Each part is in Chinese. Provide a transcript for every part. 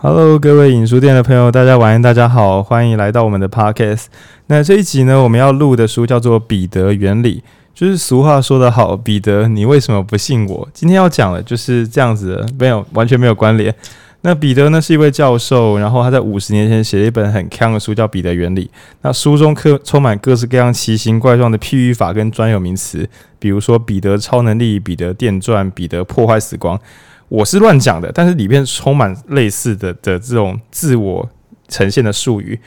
Hello，各位影书店的朋友，大家晚安，大家好，欢迎来到我们的 Podcast。那这一集呢，我们要录的书叫做《彼得原理》，就是俗话说得好，彼得，你为什么不信我？今天要讲的就是这样子的，没有完全没有关联。那彼得呢是一位教授，然后他在五十年前写了一本很锵的书，叫《彼得原理》。那书中刻充满各式各样奇形怪状的譬喻法跟专有名词，比如说彼得超能力、彼得电钻、彼得破坏死光。我是乱讲的，但是里面充满类似的的这种自我呈现的术语。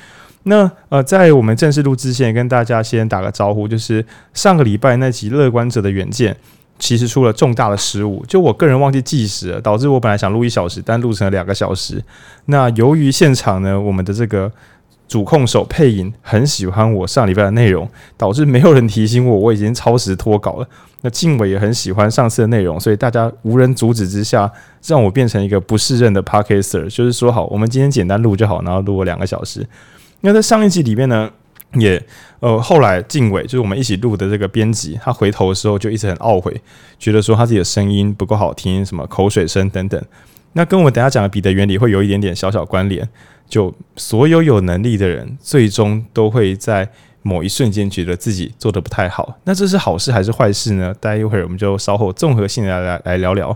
那呃，在我们正式录之前，跟大家先打个招呼，就是上个礼拜那集《乐观者的远见》其实出了重大的失误，就我个人忘记计时了，导致我本来想录一小时，但录成了两个小时。那由于现场呢，我们的这个。主控手配音很喜欢我上礼拜的内容，导致没有人提醒我，我已经超时脱稿了。那静伟也很喜欢上次的内容，所以大家无人阻止之下，让我变成一个不适任的 Podcaster，就是说好，我们今天简单录就好，然后录了两个小时。那在上一集里面呢，也呃后来静伟就是我们一起录的这个编辑，他回头的时候就一直很懊悔，觉得说他自己的声音不够好听，什么口水声等等。那跟我等下讲的彼得原理会有一点点小小关联。就所有有能力的人，最终都会在某一瞬间觉得自己做的不太好。那这是好事还是坏事呢？待一会儿我们就稍后综合性的来来聊聊。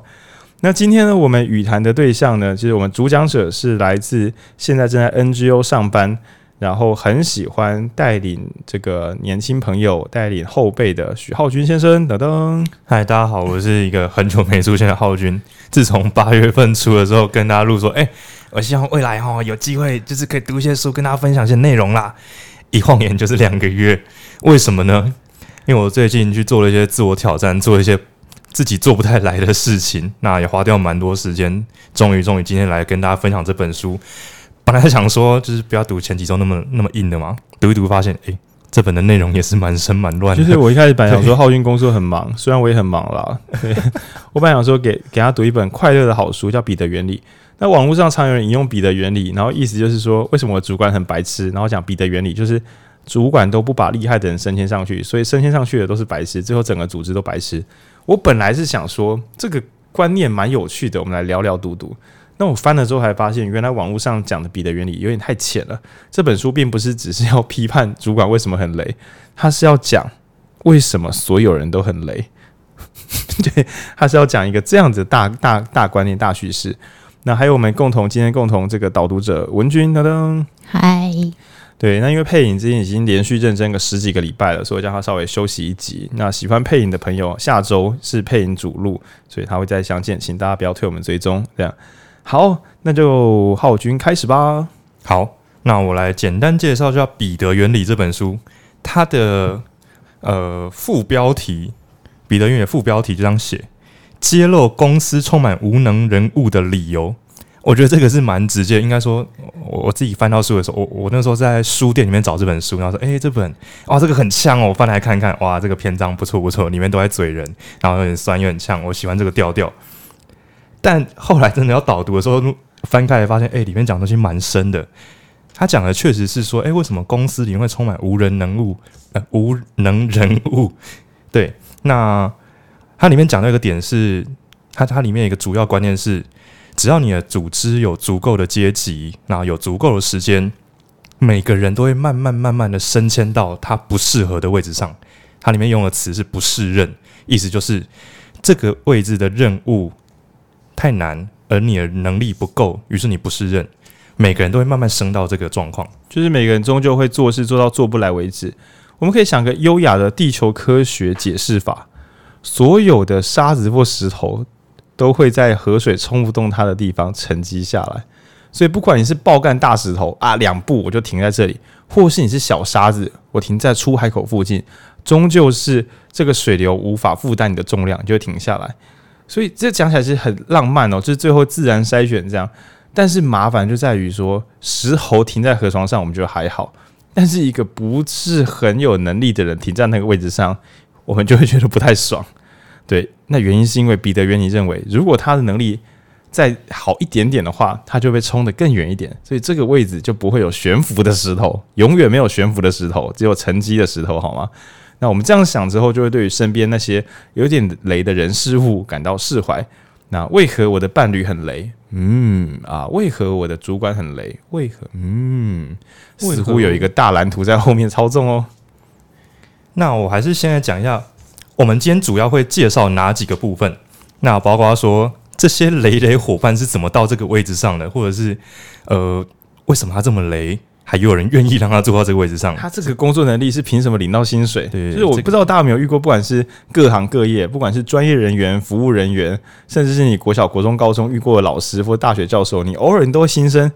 那今天呢，我们语谈的对象呢，就是我们主讲者是来自现在正在 NGO 上班，然后很喜欢带领这个年轻朋友、带领后辈的许浩君先生。等等，嗨，大家好，我是一个很久没出现的浩君。自从八月份出的时候，跟大家录说，哎、欸。我希望未来哈有机会，就是可以读一些书，跟大家分享一些内容啦。一晃眼就是两个月，为什么呢？因为我最近去做了一些自我挑战，做一些自己做不太来的事情，那也花掉蛮多时间。终于，终于今天来跟大家分享这本书。本来想说就是不要读前几周那么那么硬的嘛，读一读发现，诶、这本的内容也是蛮深蛮乱的。就是我一开始本来想说浩君工作很忙，虽然我也很忙啦。我本来想说给给他读一本快乐的好书，叫《彼得原理》。那网络上常有人引用彼得原理，然后意思就是说，为什么主管很白痴？然后讲彼得原理，就是主管都不把厉害的人升迁上去，所以升迁上去的都是白痴，最后整个组织都白痴。我本来是想说这个观念蛮有趣的，我们来聊聊读读。那我翻了之后还发现，原来网络上讲的彼得原理有点太浅了。这本书并不是只是要批判主管为什么很雷，他是要讲为什么所有人都很雷。对，他是要讲一个这样子大大大观念、大叙事。那还有我们共同今天共同这个导读者文君噔噔，嗨，对，那因为配音之前已经连续认真个十几个礼拜了，所以叫他稍微休息一集。那喜欢配音的朋友，下周是配音主录，所以他会再相见，请大家不要退我们追踪。这样好，那就浩君开始吧。好，那我来简单介绍，一下《彼得原理》这本书，它的呃副标题，彼得原理副标题就这样写。揭露公司充满无能人物的理由，我觉得这个是蛮直接。应该说，我我自己翻到书的时候，我我那时候在书店里面找这本书，然后说：“诶，这本哇，这个很呛哦！”我翻来看看，哇，这个篇章不错不错，里面都在嘴人，然后有点酸，有点呛，我喜欢这个调调。但后来真的要导读的时候，翻开来发现，诶，里面讲的东西蛮深的。他讲的确实是说，诶，为什么公司里面会充满无人能物？呃，无能人物？对，那。它里面讲到一个点是，它它里面一个主要观念是，只要你的组织有足够的阶级，然后有足够的时间，每个人都会慢慢慢慢的升迁到他不适合的位置上。它里面用的词是不适任，意思就是这个位置的任务太难，而你的能力不够，于是你不适任。每个人都会慢慢升到这个状况，就是每个人终究会做事做到做不来为止。我们可以想个优雅的地球科学解释法。所有的沙子或石头都会在河水冲不动它的地方沉积下来，所以不管你是爆干大石头啊，两步我就停在这里，或是你是小沙子，我停在出海口附近，终究是这个水流无法负担你的重量，就会停下来。所以这讲起来是很浪漫哦，就是最后自然筛选这样。但是麻烦就在于说，石猴停在河床上，我们觉得还好，但是一个不是很有能力的人停在那个位置上。我们就会觉得不太爽，对，那原因是因为彼得原理认为，如果他的能力再好一点点的话，他就被冲得更远一点，所以这个位置就不会有悬浮的石头，永远没有悬浮的石头，只有沉积的石头，好吗？那我们这样想之后，就会对于身边那些有点雷的人事物感到释怀。那为何我的伴侣很雷？嗯啊，为何我的主管很雷？为何？嗯，似乎有一个大蓝图在后面操纵哦。那我还是现在讲一下，我们今天主要会介绍哪几个部分？那包括说这些雷雷伙伴是怎么到这个位置上的，或者是呃，为什么他这么雷？还有人愿意让他坐到这个位置上？他这个工作能力是凭什么领到薪水？对，就是我不知道大家有没有遇过，不管是各行各业，不管是专业人员、服务人员，甚至是你国小、国中、高中遇过的老师或大学教授，你偶尔你都会心生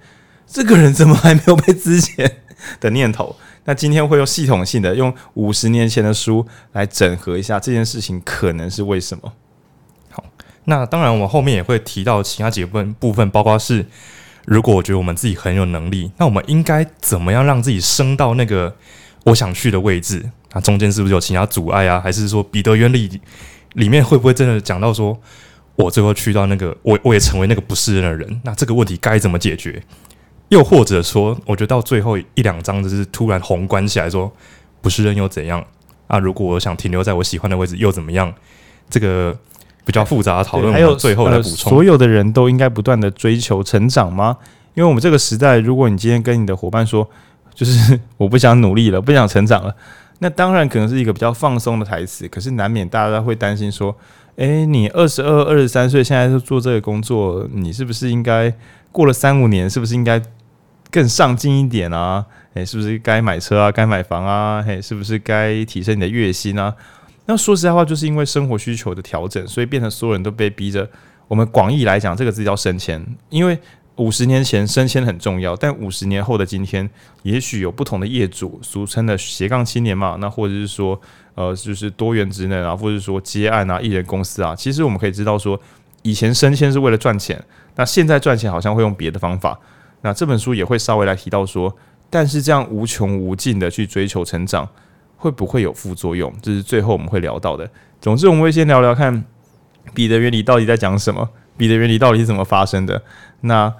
这个人怎么还没有被资遣的念头。那今天会用系统性的用五十年前的书来整合一下这件事情可能是为什么？好，那当然我们后面也会提到其他几部分部分，包括是。如果我觉得我们自己很有能力，那我们应该怎么样让自己升到那个我想去的位置？那中间是不是有其他阻碍啊？还是说彼得原理里面会不会真的讲到说，我最后去到那个我我也成为那个不是人的人？那这个问题该怎么解决？又或者说，我觉得到最后一两章就是突然宏观起来说，不是人又怎样？啊，如果我想停留在我喜欢的位置又怎么样？这个。比较复杂的讨论，还有最后的补充、呃。所有的人都应该不断的追求成长吗？因为我们这个时代，如果你今天跟你的伙伴说，就是我不想努力了，不想成长了，那当然可能是一个比较放松的台词。可是难免大家会担心说，诶，你二十二、二十三岁，现在是做这个工作，你是不是应该过了三五年，是不是应该更上进一点啊？诶，是不是该买车啊？该买房啊？诶，是不是该提升你的月薪啊？那说实在话，就是因为生活需求的调整，所以变成所有人都被逼着。我们广义来讲，这个字叫升迁。因为五十年前升迁很重要，但五十年后的今天，也许有不同的业主，俗称的斜杠青年嘛，那或者是说，呃，就是多元职能啊，或者是说接案啊、艺人公司啊。其实我们可以知道说，以前升迁是为了赚钱，那现在赚钱好像会用别的方法。那这本书也会稍微来提到说，但是这样无穷无尽的去追求成长。会不会有副作用？这是最后我们会聊到的。总之，我们会先聊聊看彼得原理到底在讲什么，彼得原理到底是怎么发生的。那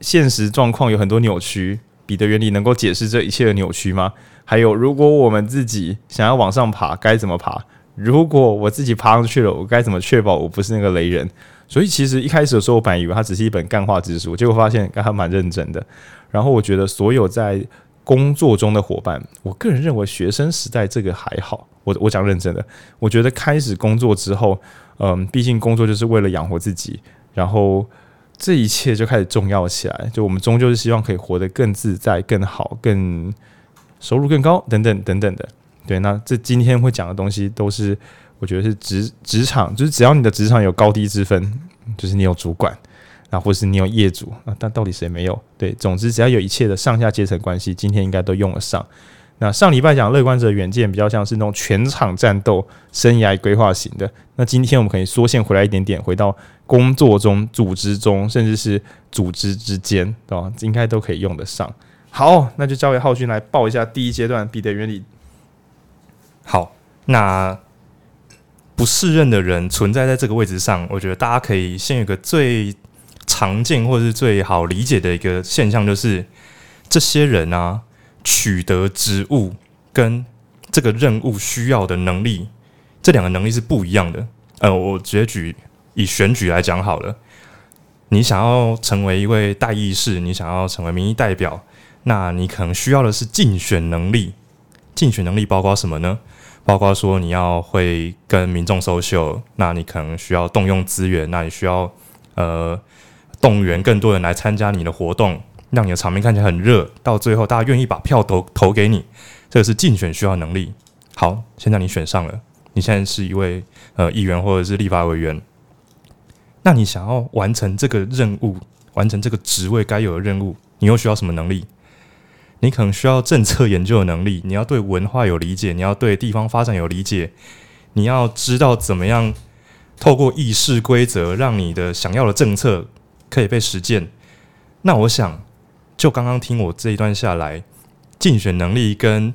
现实状况有很多扭曲，彼得原理能够解释这一切的扭曲吗？还有，如果我们自己想要往上爬，该怎么爬？如果我自己爬上去了，我该怎么确保我不是那个雷人？所以，其实一开始的时候，我本来以为它只是一本干话之书，结果发现还蛮认真的。然后，我觉得所有在工作中的伙伴，我个人认为学生时代这个还好。我我讲认真的，我觉得开始工作之后，嗯，毕竟工作就是为了养活自己，然后这一切就开始重要起来。就我们终究是希望可以活得更自在、更好、更收入更高等等等等的。对，那这今天会讲的东西都是我觉得是职职场，就是只要你的职场有高低之分，就是你有主管。啊，或是你有业主啊，但到底谁没有？对，总之只要有一切的上下阶层关系，今天应该都用得上。那上礼拜讲乐观者远见，比较像是那种全场战斗、生涯规划型的。那今天我们可以缩线回来一点点，回到工作中、组织中，甚至是组织之间，对吧？应该都可以用得上。好，那就交给浩勋来报一下第一阶段彼得原理。好，那不适任的人存在在这个位置上，我觉得大家可以先有个最。常见或是最好理解的一个现象，就是这些人啊，取得职务跟这个任务需要的能力，这两个能力是不一样的。呃，我直接举以选举来讲好了。你想要成为一位代议士，你想要成为民意代表，那你可能需要的是竞选能力。竞选能力包括什么呢？包括说你要会跟民众 social，那你可能需要动用资源，那你需要呃。动员更多人来参加你的活动，让你的场面看起来很热，到最后大家愿意把票投投给你，这个是竞选需要能力。好，现在你选上了，你现在是一位呃议员或者是立法委员，那你想要完成这个任务，完成这个职位该有的任务，你又需要什么能力？你可能需要政策研究的能力，你要对文化有理解，你要对地方发展有理解，你要知道怎么样透过议事规则，让你的想要的政策。可以被实践。那我想，就刚刚听我这一段下来，竞选能力跟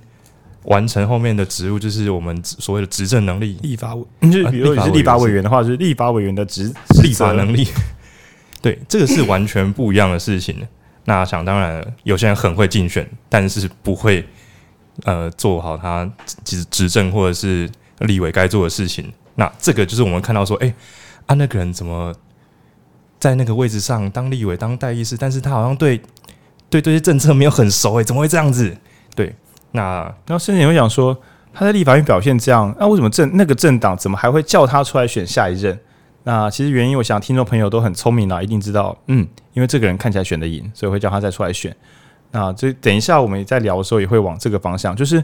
完成后面的职务，就是我们所谓的执政能力。立法委，就比如你是立法委员的话，就是立法委员的职立法能力。对，这个是完全不一样的事情。那想当然，有些人很会竞选，但是不会呃做好他执执政或者是立委该做的事情。那这个就是我们看到说，哎、欸，啊那个人怎么？在那个位置上当立委、当代议士，但是他好像对对这些政策没有很熟，诶，怎么会这样子？对，那然后甚至会想说，他在立法院表现这样，那为什么政那个政党怎么还会叫他出来选下一任？那其实原因，我想听众朋友都很聪明啦，一定知道，嗯，因为这个人看起来选得赢，所以会叫他再出来选。那这等一下我们在聊的时候也会往这个方向，就是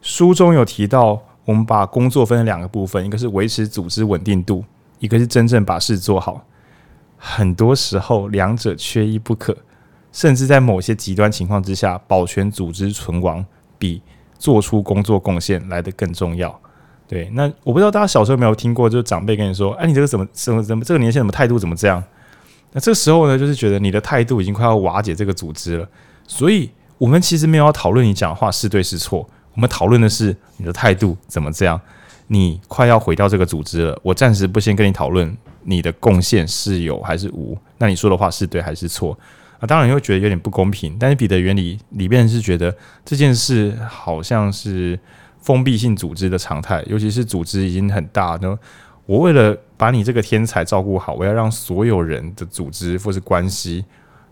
书中有提到，我们把工作分成两个部分，一个是维持组织稳定度，一个是真正把事做好。很多时候两者缺一不可，甚至在某些极端情况之下，保全组织存亡比做出工作贡献来得更重要。对，那我不知道大家小时候有没有听过，就是长辈跟你说：“哎，你这个怎么怎么怎么这个年轻人怎么态度怎么这样？”那这时候呢，就是觉得你的态度已经快要瓦解这个组织了。所以，我们其实没有要讨论你讲话是对是错，我们讨论的是你的态度怎么这样。你快要毁掉这个组织了，我暂时不先跟你讨论你的贡献是有还是无。那你说的话是对还是错？啊，当然你会觉得有点不公平。但是彼得原理里面是觉得这件事好像是封闭性组织的常态，尤其是组织已经很大那。我为了把你这个天才照顾好，我要让所有人的组织或是关系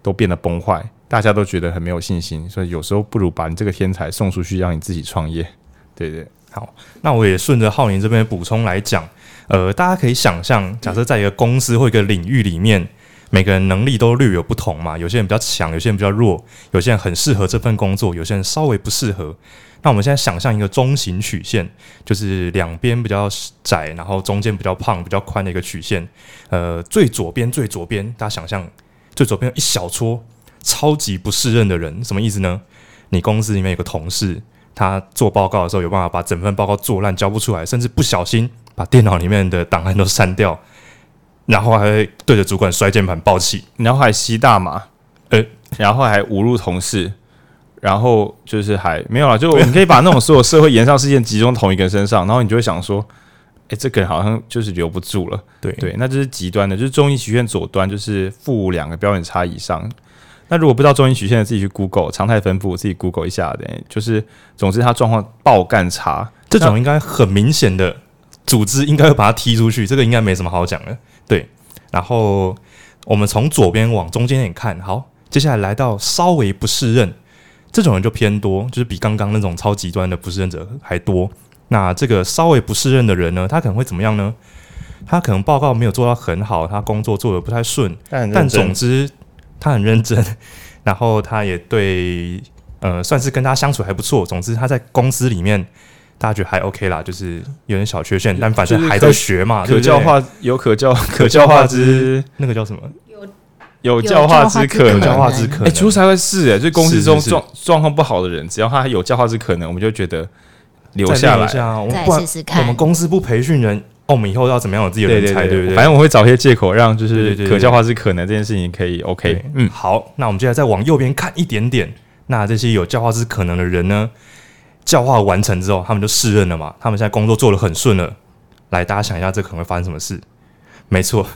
都变得崩坏。大家都觉得很没有信心，所以有时候不如把你这个天才送出去，让你自己创业。对对，好，那我也顺着浩宁这边补充来讲，呃，大家可以想象，假设在一个公司或一个领域里面，每个人能力都略有不同嘛，有些人比较强，有些人比较弱，有些人很适合这份工作，有些人稍微不适合。那我们现在想象一个中型曲线，就是两边比较窄，然后中间比较胖、比较宽的一个曲线。呃，最左边最左边，大家想象最左边有一小撮。超级不适任的人，什么意思呢？你公司里面有个同事，他做报告的时候有办法把整份报告做烂，交不出来，甚至不小心把电脑里面的档案都删掉，然后还会对着主管摔键盘爆气，然后还吸大麻，呃，然后还侮辱同事，然后就是还没有了，就你可以把那种所有社会延上事件集中同一个人身上，然后你就会想说，哎，这个人好像就是留不住了，对。对，那就是极端的，就是中医曲线左端就是负两个标准差以上。那如果不知道中医曲线的，自己去 Google 常态分布，自己 Google 一下的，就是总之他状况爆干差，这种应该很明显的组织应该会把他踢出去，这个应该没什么好讲的。对，然后我们从左边往中间点看，好，接下来来到稍微不适任，这种人就偏多，就是比刚刚那种超极端的不适任者还多。那这个稍微不适任的人呢，他可能会怎么样呢？他可能报告没有做到很好，他工作做得不太顺，但，但总之。他很认真，然后他也对，呃，算是跟他相处还不错。总之，他在公司里面，大家觉得还 OK 啦，就是有点小缺陷，但反正还在学嘛，可教化有可教可教化之那个叫什么？有有教化之可能，教化之可能。哎，出差会是哎，就公司中状状况不好的人，只要他有教化之可能，我们就觉得留下来，我们试试看。我们公司不培训人。哦，我们以后要怎么样有自己的人才，对，对，对，对不对？反正我会找一些借口，让就是可教化之可能这件事情可以 OK。嗯，好，那我们接下来再往右边看一点点。那这些有教化之可能的人呢，教化完成之后，他们就适任了嘛。他们现在工作做得很顺了。来，大家想一下，这可能会发生什么事？没错，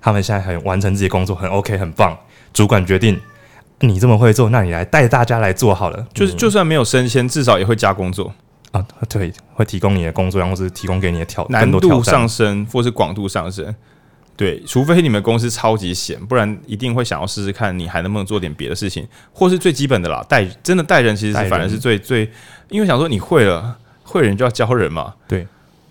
他们现在很完成自己工作，很 OK，很棒。主管决定，你这么会做，那你来带大家来做好了。就是就算没有升迁，至少也会加工作。啊，对，会提供你的工作，然后是提供给你的挑难度上升，或是广度上升。对，除非你们公司超级闲，不然一定会想要试试看，你还能不能做点别的事情，或是最基本的啦，带真的带人，其实是反而是最最，因为想说你会了，会人就要教人嘛。对，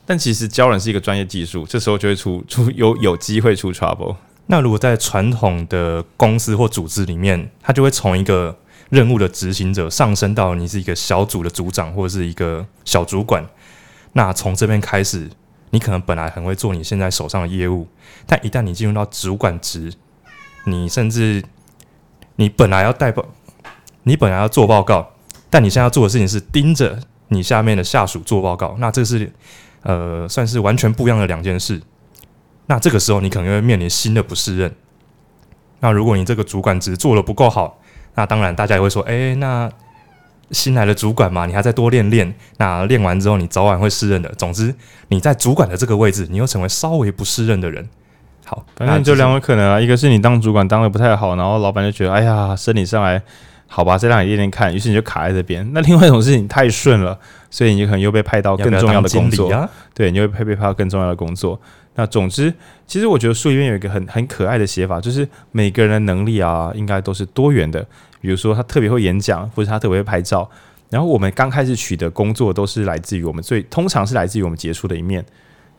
但其实教人是一个专业技术，这时候就会出出有有机会出 trouble。那如果在传统的公司或组织里面，他就会从一个。任务的执行者上升到你是一个小组的组长或者是一个小主管，那从这边开始，你可能本来很会做你现在手上的业务，但一旦你进入到主管职，你甚至你本来要带报，你本来要做报告，但你现在要做的事情是盯着你下面的下属做报告，那这是呃算是完全不一样的两件事。那这个时候你可能会面临新的不适任。那如果你这个主管职做得不够好，那当然，大家也会说，哎、那新来的主管嘛，你还在多练练。那练完之后，你早晚会适任的。总之，你在主管的这个位置，你又成为稍微不适任的人。好，反正就两种可能啊，一个是你当主管当的不太好，然后老板就觉得，哎呀，升你上来好吧，再让你练练看。于是你就卡在这边。那另外一种是你太顺了，所以你就可能又被派到更重要的工作。要要啊、对，你会被被派到更重要的工作。那总之，其实我觉得书里面有一个很很可爱的写法，就是每个人的能力啊，应该都是多元的。比如说，他特别会演讲，或者他特别会拍照。然后我们刚开始取得工作，都是来自于我们最通常是来自于我们杰出的一面。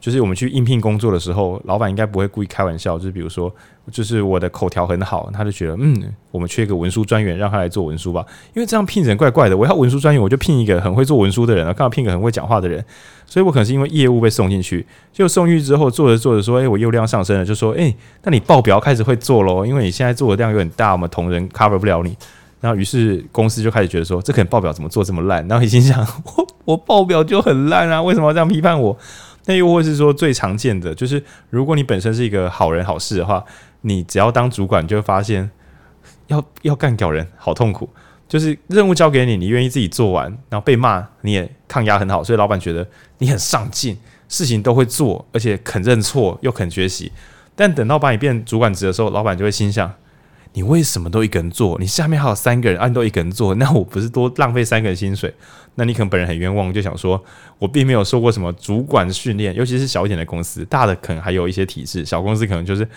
就是我们去应聘工作的时候，老板应该不会故意开玩笑。就是比如说，就是我的口条很好，他就觉得嗯，我们缺一个文书专员，让他来做文书吧。因为这样聘人怪怪的。我要文书专员，我就聘一个很会做文书的人，刚好聘个很会讲话的人。所以我可能是因为业务被送进去，就送进去之后做着做着说，哎，我业务量上升了，就说，哎，那你报表开始会做喽，因为你现在做的量有点大，我们同仁 cover 不了你。然后于是公司就开始觉得说，这可能报表怎么做这么烂？然后你心想，我我报表就很烂啊，为什么要这样批判我？那又或是说最常见的，就是如果你本身是一个好人好事的话，你只要当主管，就会发现要要干屌人，好痛苦。就是任务交给你，你愿意自己做完，然后被骂你也抗压很好，所以老板觉得你很上进，事情都会做，而且肯认错又肯学习。但等到把你变主管职的时候，老板就会心想。你为什么都一个人做？你下面还有三个人，啊，你都一个人做，那我不是多浪费三个人薪水？那你可能本人很冤枉，就想说，我并没有受过什么主管训练，尤其是小一点的公司，大的可能还有一些体制，小公司可能就是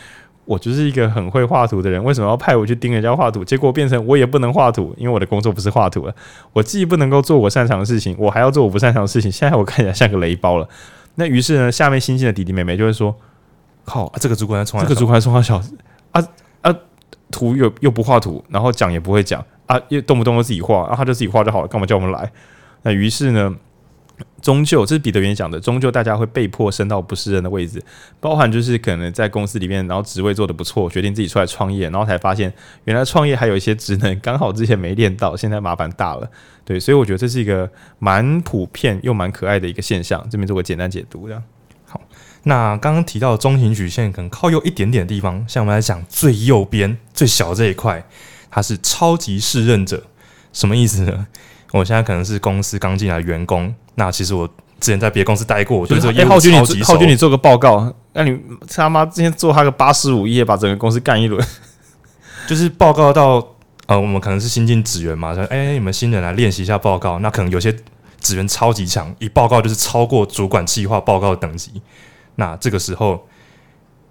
我就是一个很会画图的人，为什么要派我去盯人家画图？结果变成我也不能画图，因为我的工作不是画图了，我既不能够做我擅长的事情，我还要做我不擅长的事情。现在我看起来像个雷包了。那于是呢，下面新进的弟弟妹妹就会说：“靠，啊、这个主管从这个主管从小啊啊。”图又又不画图，然后讲也不会讲啊，又动不动就自己画，啊，他就自己画就好了，干嘛叫我们来？那于是呢，终究这是彼得原讲的，终究大家会被迫升到不是人的位置，包含就是可能在公司里面，然后职位做得不错，决定自己出来创业，然后才发现原来创业还有一些职能刚好之前没练到，现在麻烦大了。对，所以我觉得这是一个蛮普遍又蛮可爱的一个现象。这边做个简单解读，这样。那刚刚提到的中型曲线可能靠右一点点的地方，像我们来讲最右边最小这一块，它是超级适任者，什么意思呢？我现在可能是公司刚进来的员工，那其实我之前在别的公司待过，我对这个业务超级熟。浩军，你浩军，你做个报告，那你他妈之前做他个八十五页，把整个公司干一轮，就是报告到呃，我们可能是新进职员嘛，说哎、欸，你们新人来练习一下报告，那可能有些职员超级强，一报告就是超过主管计划报告的等级。那这个时候，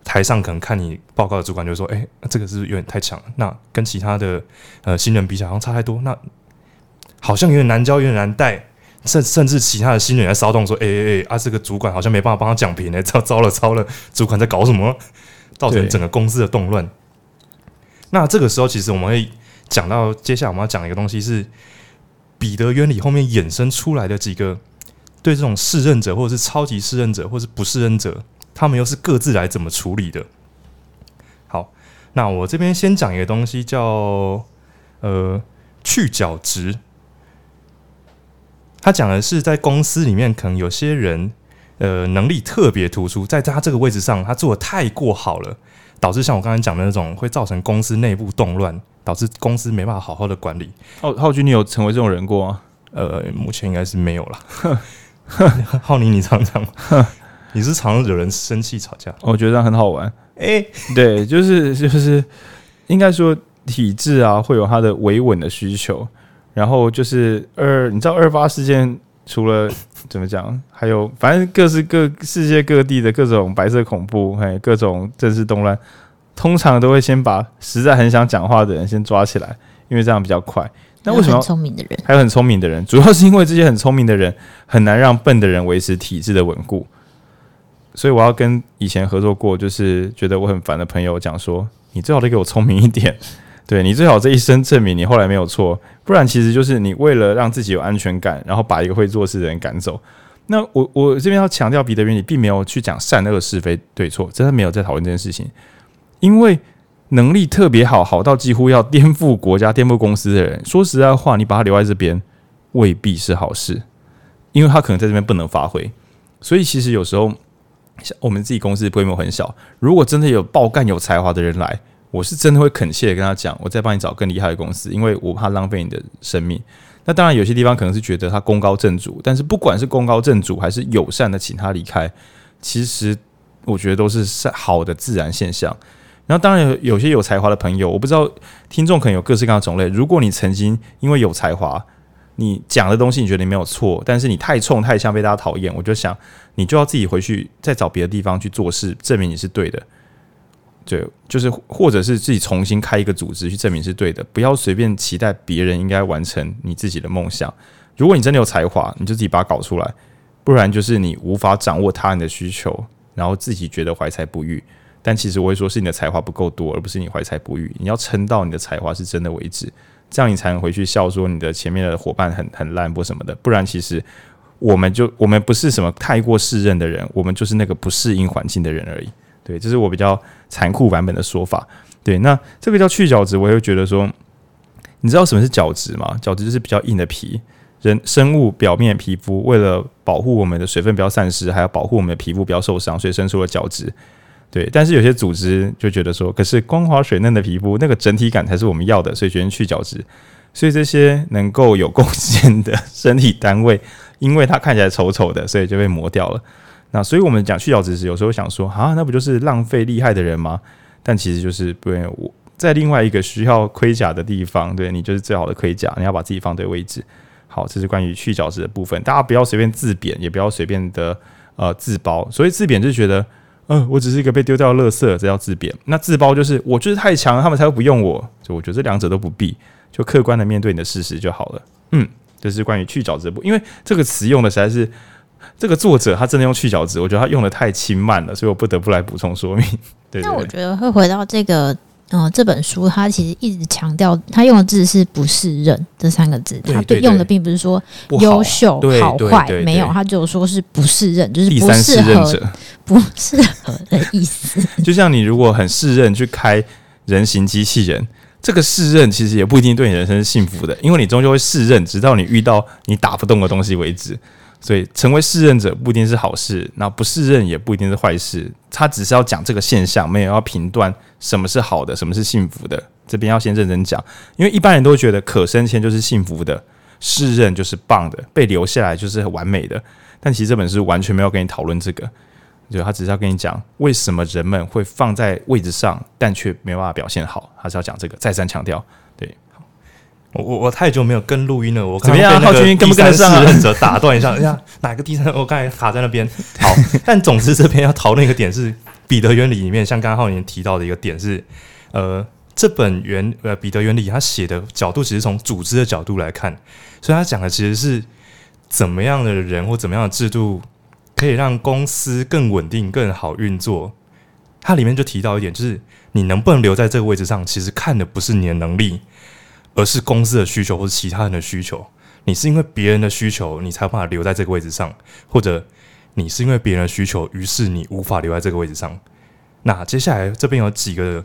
台上可能看你报告的主管就说：“哎，这个是有点太强了？那跟其他的呃新人比起来，好像差太多。那好像有点难教，有点难带，甚甚至其他的新人在骚动说：‘哎哎哎，啊，这个主管好像没办法帮他讲评呢，糟糟了糟了，主管在搞什么？造成整个公司的动乱。’那这个时候，其实我们会讲到接下来我们要讲一个东西，是彼得原理后面衍生出来的几个。”对这种适任者，或者是超级适任者，或者是不适任者，他们又是各自来怎么处理的？好，那我这边先讲一个东西，叫呃去角质。他讲的是在公司里面，可能有些人呃能力特别突出，在他这个位置上，他做的太过好了，导致像我刚才讲的那种，会造成公司内部动乱，导致公司没办法好好的管理。浩浩君，你有成为这种人过吗？呃，目前应该是没有了。浩宁，你常常，你是常惹人生气吵架？我觉得这样很好玩。哎、欸，对，就是 就是，应该说体制啊，会有它的维稳的需求。然后就是二，你知道二八事件除了怎么讲，还有反正各式各世界各地的各种白色恐怖，还有各种政治动乱，通常都会先把实在很想讲话的人先抓起来，因为这样比较快。那为什么很聪明的人还有很聪明的人？主要是因为这些很聪明的人很难让笨的人维持体制的稳固。所以我要跟以前合作过，就是觉得我很烦的朋友讲说：“你最好得给我聪明一点，对，你最好这一生证明你后来没有错，不然其实就是你为了让自己有安全感，然后把一个会做事的人赶走。”那我我这边要强调，彼得原理并没有去讲善恶是非对错，真的没有在讨论这件事情，因为。能力特别好，好到几乎要颠覆国家、颠覆公司的人，说实在话，你把他留在这边未必是好事，因为他可能在这边不能发挥。所以其实有时候，像我们自己公司规模很小，如果真的有爆干有才华的人来，我是真的会恳切的跟他讲，我再帮你找更厉害的公司，因为我怕浪费你的生命。那当然，有些地方可能是觉得他功高震主，但是不管是功高震主还是友善的请他离开，其实我觉得都是善好的自然现象。然后当然有有些有才华的朋友，我不知道听众可能有各式各样的种类。如果你曾经因为有才华，你讲的东西你觉得你没有错，但是你太冲太像被大家讨厌，我就想你就要自己回去再找别的地方去做事，证明你是对的。对，就是或者是自己重新开一个组织去证明是对的，不要随便期待别人应该完成你自己的梦想。如果你真的有才华，你就自己把它搞出来；不然就是你无法掌握他人的需求，然后自己觉得怀才不遇。但其实我会说是你的才华不够多，而不是你怀才不遇。你要撑到你的才华是真的为止，这样你才能回去笑说你的前面的伙伴很很烂或什么的。不然其实我们就我们不是什么太过适任的人，我们就是那个不适应环境的人而已。对，这是我比较残酷版本的说法。对，那这个叫去角质，我会觉得说，你知道什么是角质吗？角质就是比较硬的皮，人生物表面皮肤为了保护我们的水分不要散失，还要保护我们的皮肤不要受伤，所以生出了角质。对，但是有些组织就觉得说，可是光滑水嫩的皮肤，那个整体感才是我们要的，所以决定去角质。所以这些能够有贡献的身体单位，因为它看起来丑丑的，所以就被磨掉了。那所以，我们讲去角质时，有时候想说啊，那不就是浪费厉害的人吗？但其实就是不愿，我在另外一个需要盔甲的地方，对你就是最好的盔甲，你要把自己放对位置。好，这是关于去角质的部分。大家不要随便自贬，也不要随便的呃自褒。所以自贬就觉得，嗯、我只是一个被丢掉的垃圾，这叫自贬。那自褒就是我就是太强，他们才会不用我。就我觉得这两者都不必，就客观的面对你的事实就好了。嗯，这是关于去角质的部，因为这个词用的实在是。这个作者他真的用去角质，我觉得他用的太轻慢了，所以我不得不来补充说明。对，那我觉得会回到这个，嗯、呃，这本书它其实一直强调，它用的字是不适任这三个字，它对用的并不是说优秀好坏，没有，它只有说是不适任，就是不适合不适合的意思。就像你如果很适任去开人形机器人，这个适任其实也不一定对你人生是幸福的，因为你终究会适任，直到你遇到你打不动的东西为止。所以，成为适任者不一定是好事，那不适任也不一定是坏事。他只是要讲这个现象，没有要评断什么是好的，什么是幸福的。这边要先认真讲，因为一般人都觉得可升迁就是幸福的，适任就是棒的，被留下来就是很完美的。但其实这本书完全没有跟你讨论这个，就他只是要跟你讲为什么人们会放在位置上，但却没办法表现好。他是要讲这个，再三强调。我我我太久没有跟录音了，我怎么样？浩君跟不跟得上啊？打断一下，哎呀，哪个第三？我刚才卡在那边。好，但总之这边要讨论一个点是彼得原理里面，像刚刚浩军提到的一个点是，呃，这本原呃彼得原理他写的角度其实从组织的角度来看，所以他讲的其实是怎么样的人或怎么样的制度可以让公司更稳定、更好运作。它里面就提到一点，就是你能不能留在这个位置上，其实看的不是你的能力。而是公司的需求或者其他人的需求，你是因为别人的需求，你才有办法留在这个位置上，或者你是因为别人的需求，于是你无法留在这个位置上。那接下来这边有几个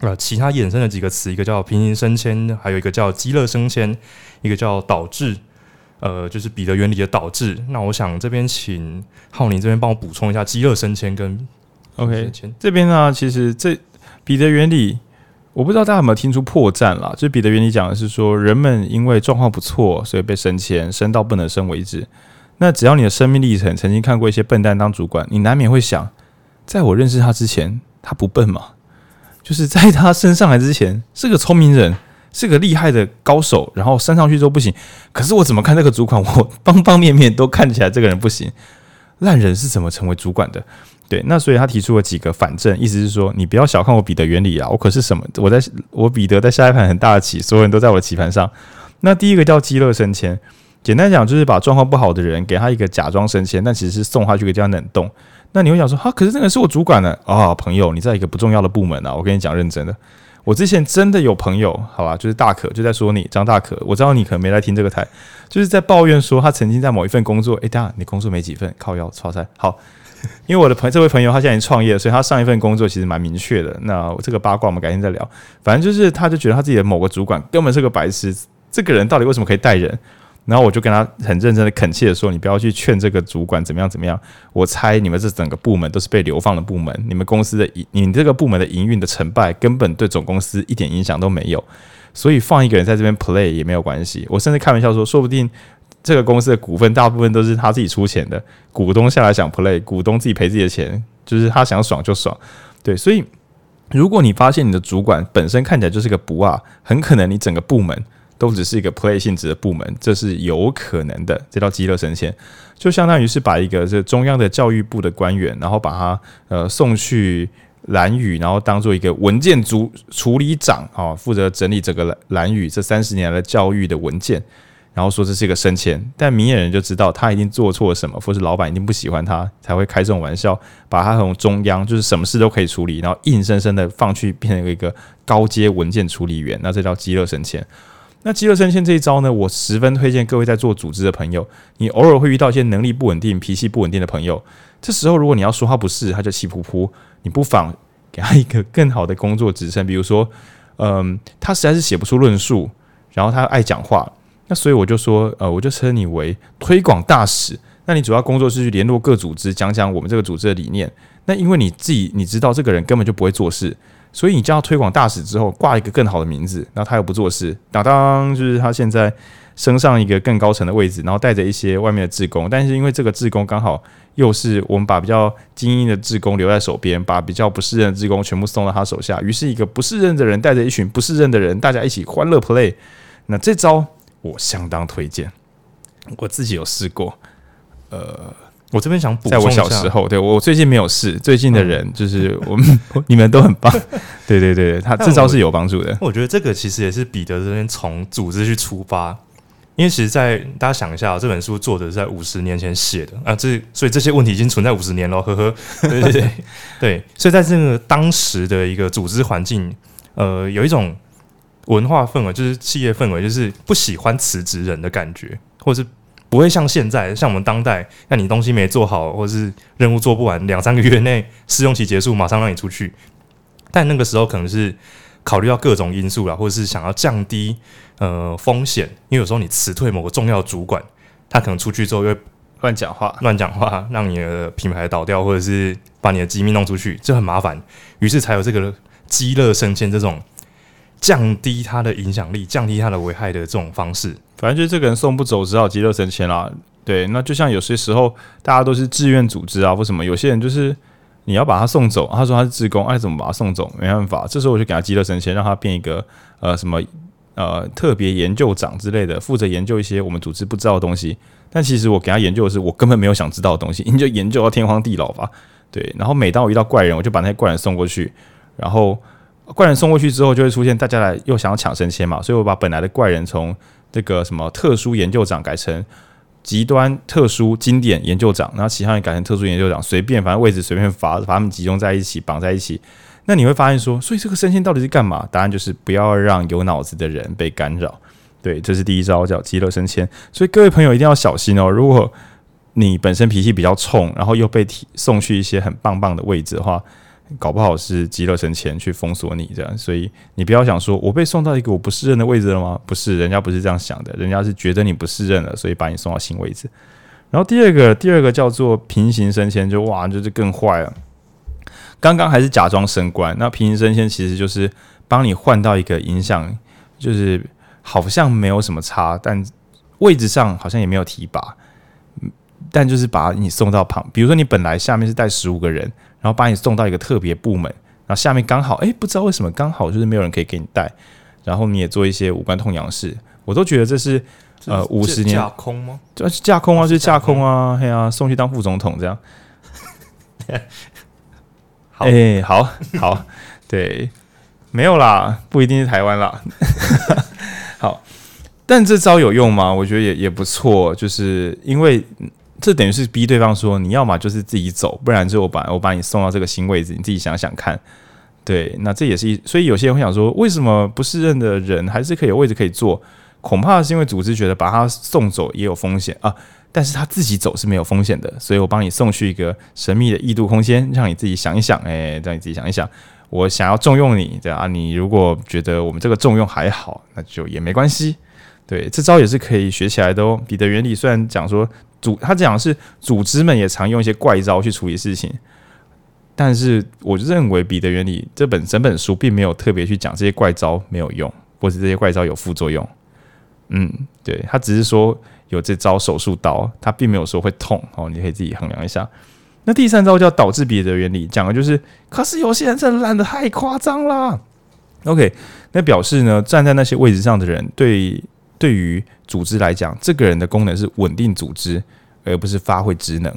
呃其他衍生的几个词，一个叫平行升迁，还有一个叫积乐升迁，一个叫导致，呃，就是彼得原理的导致。那我想这边请浩宁这边帮我补充一下积乐升迁跟 OK 这边呢，其实这彼得原理。我不知道大家有没有听出破绽啦？就是彼得原理讲的是说，人们因为状况不错，所以被升迁，升到不能升为止。那只要你的生命历程曾经看过一些笨蛋当主管，你难免会想，在我认识他之前，他不笨吗？就是在他升上来之前，是个聪明人，是个厉害的高手，然后升上去之后不行。可是我怎么看这个主管，我方方面面都看起来这个人不行。烂人是怎么成为主管的？对，那所以他提出了几个反证，意思是说，你不要小看我彼得原理啊，我可是什么？我在我彼得在下一盘很大的棋，所有人都在我的棋盘上。那第一个叫激乐升迁，简单讲就是把状况不好的人给他一个假装升迁，但其实是送他去给这样冷冻。那你会想说，哈，可是这个是我主管呢？啊，朋友，你在一个不重要的部门啊，我跟你讲认真的，我之前真的有朋友，好吧，就是大可就在说你张大可，我知道你可能没来听这个台，就是在抱怨说他曾经在某一份工作，诶，等下你工作没几份，靠腰超菜，好。因为我的朋这位朋友他现在已经创业，所以他上一份工作其实蛮明确的。那这个八卦我们改天再聊。反正就是他就觉得他自己的某个主管根本是个白痴，这个人到底为什么可以带人？然后我就跟他很认真的恳切的说：“你不要去劝这个主管怎么样怎么样。我猜你们这整个部门都是被流放的部门，你们公司的营，你这个部门的营运的成败根本对总公司一点影响都没有。所以放一个人在这边 play 也没有关系。我甚至开玩笑说，说不定。”这个公司的股份大部分都是他自己出钱的，股东下来想 play，股东自己赔自己的钱，就是他想爽就爽，对，所以如果你发现你的主管本身看起来就是个不二，很可能你整个部门都只是一个 play 性质的部门，这是有可能的。这叫极乐升迁，就相当于是把一个这中央的教育部的官员，然后把他呃送去蓝宇，然后当做一个文件组处理长啊，负责整理整个蓝蓝宇这三十年来的教育的文件。然后说这是一个升迁，但明眼人就知道他一定做错了什么，或是老板一定不喜欢他，才会开这种玩笑，把他从中央就是什么事都可以处理，然后硬生生的放去变成一个高阶文件处理员，那这叫饥饿升迁。那饥饿升迁这一招呢，我十分推荐各位在做组织的朋友，你偶尔会遇到一些能力不稳定、脾气不稳定的朋友，这时候如果你要说他不是，他就气噗噗，你不妨给他一个更好的工作职称，比如说，嗯，他实在是写不出论述，然后他爱讲话。那所以我就说，呃，我就称你为推广大使。那你主要工作是去联络各组织，讲讲我们这个组织的理念。那因为你自己你知道这个人根本就不会做事，所以你叫他推广大使之后，挂一个更好的名字，然后他又不做事，当当就是他现在升上一个更高层的位置，然后带着一些外面的志工，但是因为这个志工刚好又是我们把比较精英的志工留在手边，把比较不适任的志工全部送到他手下，于是一个不适任的人带着一群不适任的人，大家一起欢乐 play。那这招。我相当推荐，我自己有试过。呃，我这边想补充，在我小时候，对我最近没有试。最近的人就是我们，你们都很棒。对对对，他这招是有帮助的。我觉得这个其实也是彼得这边从组织去出发，因为其实，在大家想一下，这本书作者是在五十年前写的啊，这所以这些问题已经存在五十年了，呵呵。对对对 对，所以在这个当时的一个组织环境，呃，有一种。文化氛围就是企业氛围，就是不喜欢辞职人的感觉，或者是不会像现在，像我们当代，那你东西没做好，或者是任务做不完，两三个月内试用期结束，马上让你出去。但那个时候可能是考虑到各种因素啦，或者是想要降低呃风险，因为有时候你辞退某个重要主管，他可能出去之后又乱讲话，乱讲话，让你的品牌倒掉，或者是把你的机密弄出去，这很麻烦。于是才有这个积乐升迁这种。降低他的影响力，降低他的危害的这种方式，反正就是这个人送不走，只好极乐升迁啦。对，那就像有些时候大家都是志愿组织啊，或什么，有些人就是你要把他送走，他说他是志工，爱怎么把他送走，没办法，这时候我就给他极乐升迁，让他变一个呃什么呃特别研究长之类的，负责研究一些我们组织不知道的东西。但其实我给他研究的是我根本没有想知道的东西，你就研究到天荒地老吧。对，然后每当我遇到怪人，我就把那些怪人送过去，然后。怪人送过去之后，就会出现大家来又想要抢升迁嘛，所以我把本来的怪人从这个什么特殊研究长改成极端特殊经典研究长，然后其他人改成特殊研究长，随便反正位置随便发，把他们集中在一起绑在一起。那你会发现说，所以这个升迁到底是干嘛？答案就是不要让有脑子的人被干扰。对，这是第一招，叫极乐升迁。所以各位朋友一定要小心哦，如果你本身脾气比较冲，然后又被提送去一些很棒棒的位置的话。搞不好是极乐升迁去封锁你这样，所以你不要想说我被送到一个我不适任的位置了吗？不是，人家不是这样想的，人家是觉得你不适任了，所以把你送到新位置。然后第二个，第二个叫做平行升迁，就哇，就是更坏了。刚刚还是假装升官，那平行升迁其实就是帮你换到一个影响，就是好像没有什么差，但位置上好像也没有提拔，但就是把你送到旁，比如说你本来下面是带十五个人。然后把你送到一个特别部门，然后下面刚好哎，不知道为什么刚好就是没有人可以给你带，然后你也做一些无关痛痒事，我都觉得这是呃五十年架空吗？就是架空啊，是架空啊，嘿啊，送去当副总统这样。好，哎，好好，对，没有啦，不一定是台湾啦。好，但这招有用吗？我觉得也也不错，就是因为。这等于是逼对方说，你要么就是自己走，不然就我把我把你送到这个新位置，你自己想想看。对，那这也是一，所以有些人会想说，为什么不适任的人还是可以有位置可以坐？恐怕是因为组织觉得把他送走也有风险啊，但是他自己走是没有风险的，所以我帮你送去一个神秘的异度空间，让你自己想一想，哎，让你自己想一想，我想要重用你，对啊，你如果觉得我们这个重用还好，那就也没关系。对，这招也是可以学起来的哦。彼得原理虽然讲说组，他讲是组织们也常用一些怪招去处理事情，但是我就认为彼得原理这本整本书并没有特别去讲这些怪招没有用，或是这些怪招有副作用。嗯，对，他只是说有这招手术刀，他并没有说会痛哦，你可以自己衡量一下。那第三招叫导致彼得原理，讲的就是，可是有些人真的烂得太夸张了。OK，那表示呢，站在那些位置上的人，对对于组织来讲，这个人的功能是稳定组织，而不是发挥职能。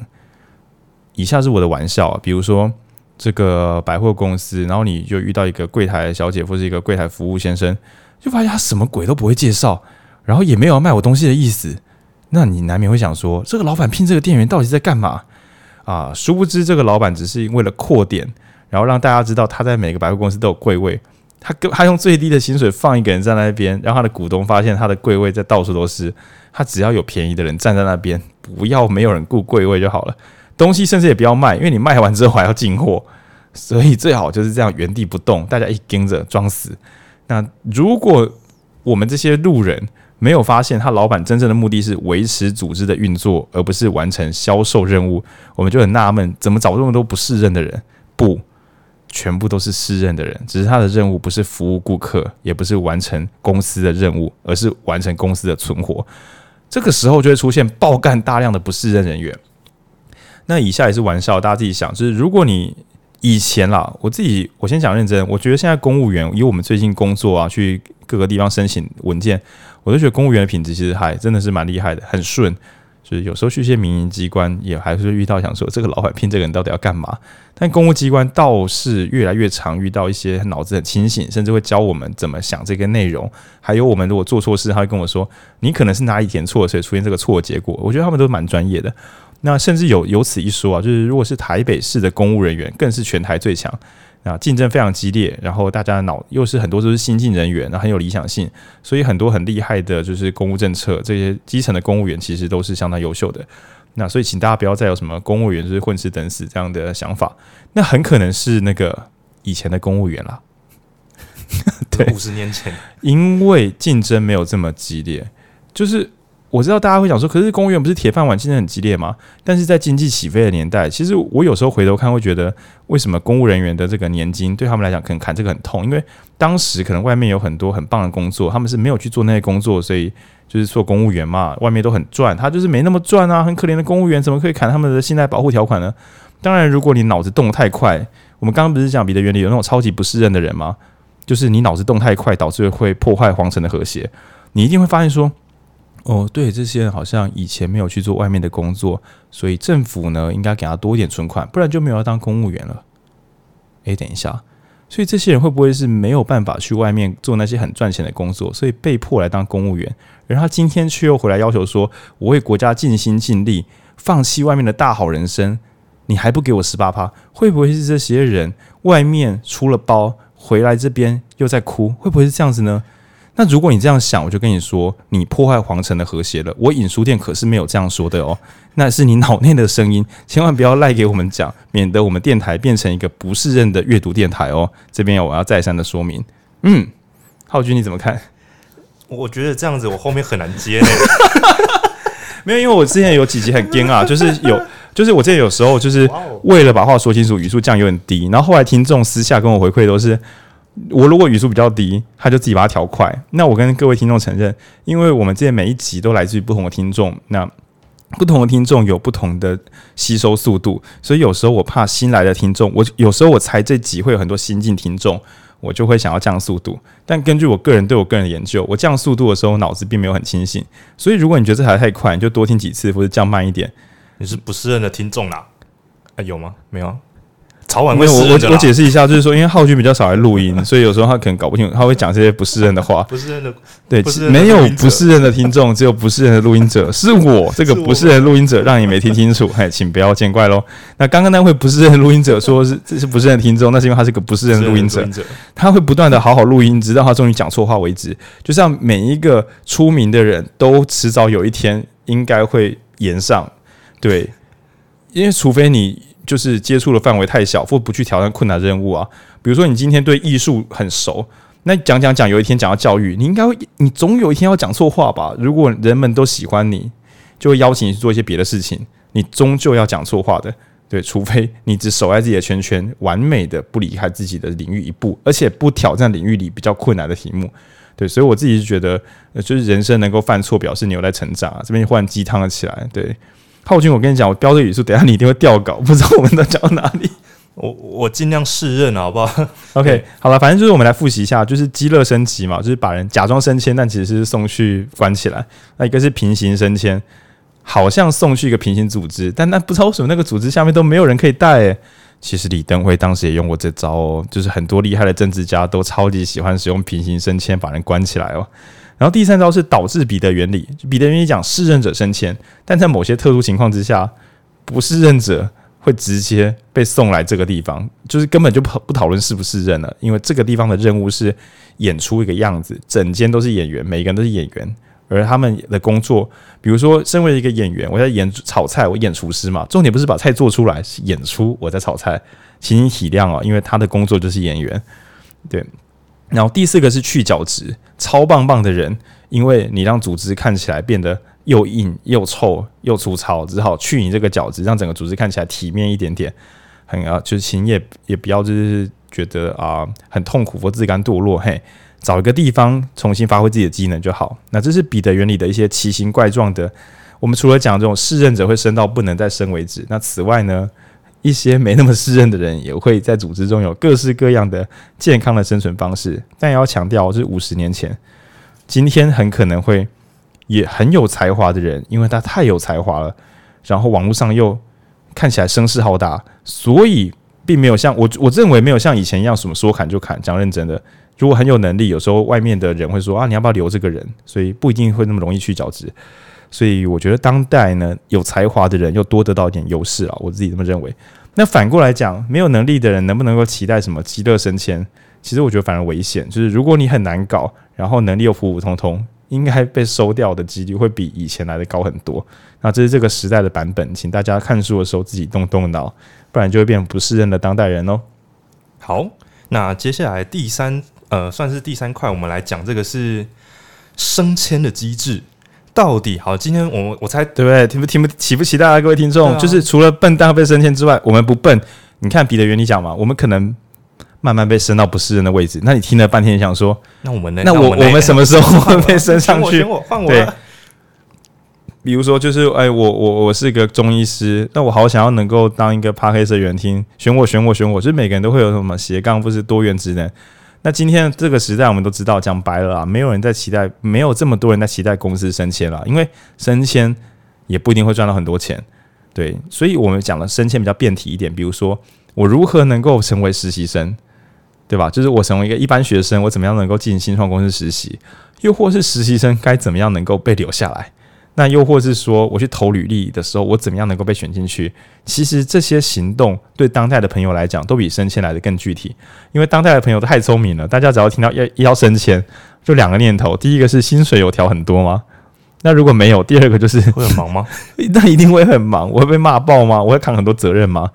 以下是我的玩笑，比如说这个百货公司，然后你就遇到一个柜台小姐或是一个柜台服务先生，就发现他什么鬼都不会介绍，然后也没有要卖我东西的意思，那你难免会想说，这个老板聘这个店员到底在干嘛啊？殊不知这个老板只是为了扩点，然后让大家知道他在每个百货公司都有柜位。他跟他用最低的薪水放一个人在那边，让他的股东发现他的柜位在到处都是。他只要有便宜的人站在那边，不要没有人顾柜位就好了。东西甚至也不要卖，因为你卖完之后还要进货，所以最好就是这样原地不动，大家一跟着装死。那如果我们这些路人没有发现他老板真正的目的是维持组织的运作，而不是完成销售任务，我们就很纳闷，怎么找这么多不适任的人？不。全部都是适任的人，只是他的任务不是服务顾客，也不是完成公司的任务，而是完成公司的存活。这个时候就会出现爆干大量的不适任人员。那以下也是玩笑，大家自己想，就是如果你以前啦，我自己我先讲认真，我觉得现在公务员以我们最近工作啊，去各个地方申请文件，我都觉得公务员的品质其实还真的是蛮厉害的，很顺。有时候去一些民营机关，也还是遇到想说这个老板聘这个人到底要干嘛？但公务机关倒是越来越常遇到一些脑子很清醒，甚至会教我们怎么想这个内容。还有我们如果做错事，他会跟我说你可能是哪里填错，所以出现这个错结果。我觉得他们都蛮专业的。那甚至有有此一说啊，就是如果是台北市的公务人员，更是全台最强。啊，竞争非常激烈，然后大家的脑又是很多都是新进人员，然后很有理想性，所以很多很厉害的，就是公务政策，这些基层的公务员其实都是相当优秀的。那所以，请大家不要再有什么公务员就是混吃等死这样的想法，那很可能是那个以前的公务员啦。对，五十年前，因为竞争没有这么激烈，就是。我知道大家会想说，可是公务员不是铁饭碗，竞争很激烈吗？但是在经济起飞的年代，其实我有时候回头看，会觉得为什么公务人员的这个年金对他们来讲，可能砍这个很痛，因为当时可能外面有很多很棒的工作，他们是没有去做那些工作，所以就是做公务员嘛，外面都很赚，他就是没那么赚啊，很可怜的公务员，怎么可以砍他们的信贷保护条款呢？当然，如果你脑子动太快，我们刚刚不是讲彼得原理有那种超级不适任的人吗？就是你脑子动太快，导致会破坏皇城的和谐，你一定会发现说。哦，对，这些人好像以前没有去做外面的工作，所以政府呢应该给他多一点存款，不然就没有要当公务员了。诶，等一下，所以这些人会不会是没有办法去外面做那些很赚钱的工作，所以被迫来当公务员？而他今天却又回来要求说：“我为国家尽心尽力，放弃外面的大好人生，你还不给我十八趴？会不会是这些人外面出了包，回来这边又在哭？会不会是这样子呢？”那如果你这样想，我就跟你说，你破坏皇城的和谐了。我影书店可是没有这样说的哦，那是你脑内的声音，千万不要赖给我们讲，免得我们电台变成一个不适任的阅读电台哦。这边我要再三的说明。嗯，浩君你怎么看？我觉得这样子我后面很难接呢。没有，因为我之前有几集很惊啊，就是有，就是我之前有时候就是为了把话说清楚，语速降有点低，然后后来听众私下跟我回馈都是。我如果语速比较低，他就自己把它调快。那我跟各位听众承认，因为我们这每一集都来自于不同的听众，那不同的听众有不同的吸收速度，所以有时候我怕新来的听众，我有时候我猜这集会有很多新进听众，我就会想要降速度。但根据我个人对我个人的研究，我降速度的时候脑子并没有很清醒，所以如果你觉得这台太快，你就多听几次或者降慢一点。你是不适任的听众啦？啊，有吗？没有。早晚我我我解释一下，就是说，因为浩君比较少来录音，所以有时候他可能搞不清楚，他会讲这些不适任的话。不适任的对，没有不适任的听众，只有不适任的录音者。是我这个不适任录音者，让你没听清楚，嘿，请不要见怪喽。那刚刚那位不适任录音者说是这是不适任听众，那是因为他是个不适任录音者，他会不断的好好录音，直到他终于讲错话为止。就像每一个出名的人都迟早有一天应该会言上，对，因为除非你。就是接触的范围太小，或不去挑战困难任务啊。比如说，你今天对艺术很熟，那讲讲讲，有一天讲到教育，你应该会，你总有一天要讲错话吧？如果人们都喜欢你，就会邀请你去做一些别的事情，你终究要讲错话的。对，除非你只守在自己的圈圈，完美的不离开自己的领域一步，而且不挑战领域里比较困难的题目。对，所以我自己是觉得，就是人生能够犯错，表示你有在成长啊。这边忽然鸡汤了起来，对。浩君，我跟你讲，我标这个语速，等下你一定会掉稿，不知道我们都讲到哪里。我我尽量适应，好不好？OK，好了，反正就是我们来复习一下，就是激乐升级嘛，就是把人假装升迁，但其实是送去关起来。那一个是平行升迁，好像送去一个平行组织，但那不知道为什么那个组织下面都没有人可以带、欸。其实李登辉当时也用过这招哦，就是很多厉害的政治家都超级喜欢使用平行升迁把人关起来哦。然后第三招是导致彼得原理，彼得原理讲适任者升迁，但在某些特殊情况之下，不适任者。会直接被送来这个地方，就是根本就不不讨论是不是任了，因为这个地方的任务是演出一个样子，整间都是演员，每个人都是演员，而他们的工作，比如说，身为一个演员，我在演炒菜，我演厨师嘛，重点不是把菜做出来，是演出我在炒菜，请你体谅哦，因为他的工作就是演员，对。然后第四个是去角质，超棒棒的人，因为你让组织看起来变得。又硬又臭又粗糙，只好去你这个角质，让整个组织看起来体面一点点。很啊，就是情也也不要就是觉得啊、很痛苦或自甘堕落。嘿，找一个地方重新发挥自己的机能就好。那这是彼得原理的一些奇形怪状的。我们除了讲这种适任者会升到不能再升为止，那此外呢，一些没那么适任的人也会在组织中有各式各样的健康的生存方式。但也要强调，这是五十年前，今天很可能会。也很有才华的人，因为他太有才华了，然后网络上又看起来声势浩大，所以并没有像我我认为没有像以前一样什么说砍就砍。讲认真的，如果很有能力，有时候外面的人会说啊，你要不要留这个人？所以不一定会那么容易去角质。所以我觉得当代呢，有才华的人又多得到一点优势啊，我自己这么认为。那反过来讲，没有能力的人能不能够期待什么极乐升迁？其实我觉得反而危险，就是如果你很难搞，然后能力又普普通通。应该被收掉的几率会比以前来的高很多。那这是这个时代的版本，请大家看书的时候自己动动脑，不然就会变不适任的当代人哦。好，那接下来第三呃，算是第三块，我们来讲这个是升迁的机制到底好。今天我我猜对不对？听不听不起不起大家各位听众，啊、就是除了笨蛋被升天之外，我们不笨。你看彼得原理讲嘛，我们可能。慢慢被升到不是人的位置，那你听了半天想说，那我们呢？那我我们什么时候会被升上去？换我，对，比如说就是哎，我我我是一个中医师，那我好想要能够当一个 Podcast 的员听，选我选我选我，就是每个人都会有什么斜杠或是多元职能。那今天这个时代，我们都知道，讲白了啊，没有人在期待，没有这么多人在期待公司升迁了，因为升迁也不一定会赚到很多钱，对，所以我们讲的升迁比较变体一点，比如说我如何能够成为实习生。对吧？就是我成为一个一般学生，我怎么样能够进新创公司实习？又或是实习生该怎么样能够被留下来？那又或是说，我去投履历的时候，我怎么样能够被选进去？其实这些行动对当代的朋友来讲，都比升迁来的更具体。因为当代的朋友都太聪明了，大家只要听到要要升迁，就两个念头：第一个是薪水有调很多吗？那如果没有，第二个就是会很忙吗？那一定会很忙。我会被骂爆吗？我会扛很多责任吗？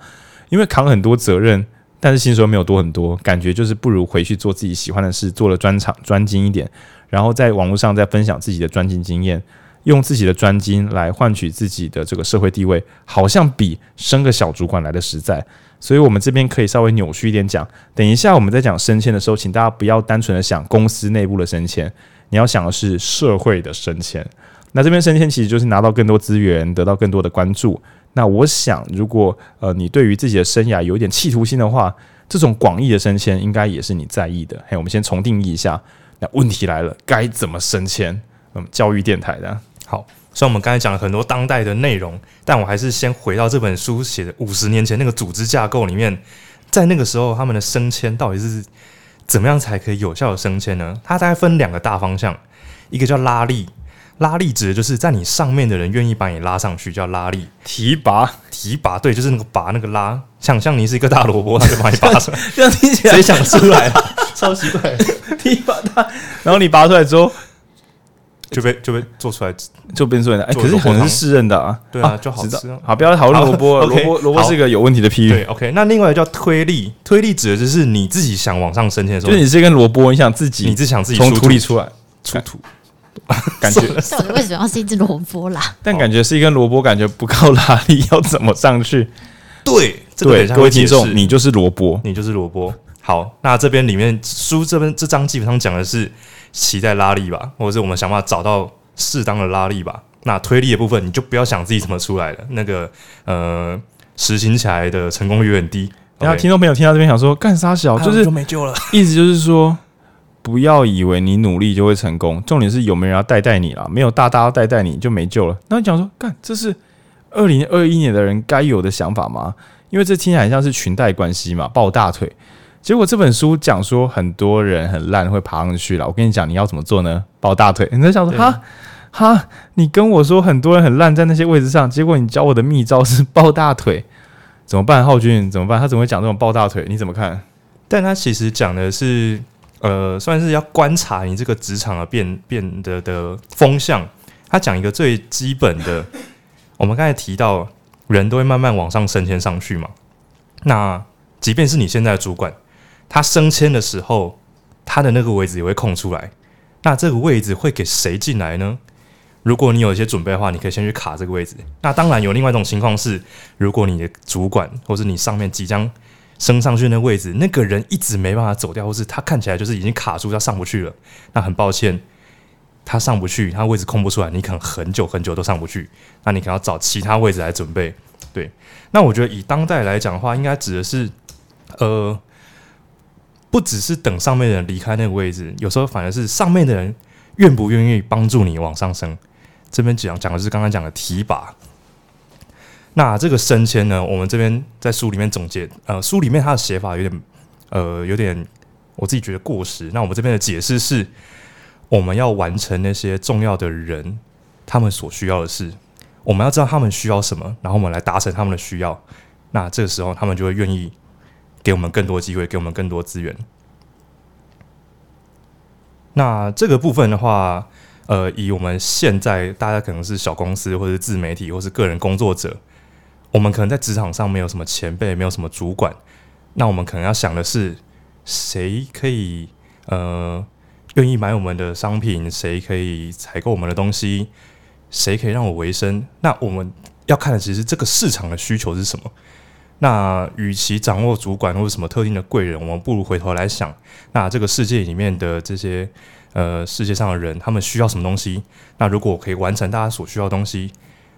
因为扛很多责任。但是薪水没有多很多，感觉就是不如回去做自己喜欢的事，做了专长专精一点，然后在网络上再分享自己的专精经验，用自己的专精来换取自己的这个社会地位，好像比升个小主管来的实在。所以，我们这边可以稍微扭曲一点讲。等一下我们在讲升迁的时候，请大家不要单纯的想公司内部的升迁，你要想的是社会的升迁。那这边升迁其实就是拿到更多资源，得到更多的关注。那我想，如果呃你对于自己的生涯有一点企图心的话，这种广义的升迁应该也是你在意的。嘿，我们先重定义一下。那问题来了，该怎么升迁？嗯，教育电台的。好，虽然我们刚才讲了很多当代的内容，但我还是先回到这本书写的五十年前那个组织架构里面，在那个时候他们的升迁到底是怎么样才可以有效的升迁呢？它大概分两个大方向，一个叫拉力。拉力指的就是在你上面的人愿意把你拉上去，叫拉力。提拔，提拔，对，就是那个拔，那个拉。想象你是一个大萝卜，他就把你拔出来。这样听起来谁想出来了？超奇怪。提拔他，然后你拔出来之后，就被就被做出来，就变出来。哎，可是可能是适任的啊。对啊，就好吃。好，不要讨论萝卜，萝卜萝卜是一个有问题的譬喻。对，OK。那另外一个叫推力，推力指的就是你自己想往上升迁的时候，就是你是一根萝卜，你想自己，你自想自己从土里出来，出土。感觉 到底为什么要是一只萝卜啦？但感觉是一根萝卜，感觉不够拉力，要怎么上去？对，对，各位听众，你就是萝卜，你就是萝卜。好，那这边里面书这边这章基本上讲的是期待拉力吧，或者是我们想办法找到适当的拉力吧。那推力的部分，你就不要想自己怎么出来了。那个呃，实行起来的成功率很低。然后听众朋友听到这边想说，干啥小，就是就没救了。意思就是说，不要以为你努力就会成功，重点是有没有人要带带你啦。没有大大要带带你就没救了。那你讲说，干这是二零二一年的人该有的想法吗？因为这听起来很像是裙带关系嘛，抱大腿。结果这本书讲说很多人很烂会爬上去了。我跟你讲，你要怎么做呢？抱大腿。你在想说哈哈，你跟我说很多人很烂在那些位置上，结果你教我的秘招是抱大腿。怎么办，浩君？怎么办？他怎么会讲这种抱大腿？你怎么看？但他其实讲的是，呃，算是要观察你这个职场的变变得的风向。他讲一个最基本的，我们刚才提到，人都会慢慢往上升迁上去嘛。那即便是你现在的主管，他升迁的时候，他的那个位置也会空出来。那这个位置会给谁进来呢？如果你有一些准备的话，你可以先去卡这个位置。那当然有另外一种情况是，如果你的主管或是你上面即将升上去那位置，那个人一直没办法走掉，或是他看起来就是已经卡住，他上不去了。那很抱歉，他上不去，他位置空不出来，你可能很久很久都上不去。那你可能要找其他位置来准备。对，那我觉得以当代来讲的话，应该指的是，呃，不只是等上面的人离开那个位置，有时候反而是上面的人愿不愿意帮助你往上升。这边讲讲的是刚刚讲的提拔，那这个升迁呢，我们这边在书里面总结，呃，书里面它的写法有点，呃，有点我自己觉得过时。那我们这边的解释是，我们要完成那些重要的人他们所需要的事，我们要知道他们需要什么，然后我们来达成他们的需要。那这个时候，他们就会愿意给我们更多机会，给我们更多资源。那这个部分的话。呃，以我们现在大家可能是小公司，或者是自媒体，或是个人工作者，我们可能在职场上没有什么前辈，没有什么主管，那我们可能要想的是，谁可以呃愿意买我们的商品，谁可以采购我们的东西，谁可以让我维生？那我们要看的其实这个市场的需求是什么。那与其掌握主管或者什么特定的贵人，我们不如回头来想，那这个世界里面的这些。呃，世界上的人他们需要什么东西？那如果我可以完成大家所需要的东西，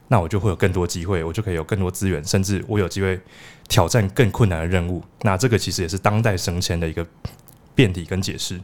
那我就会有更多机会，我就可以有更多资源，甚至我有机会挑战更困难的任务。那这个其实也是当代升迁的一个辩题跟解释。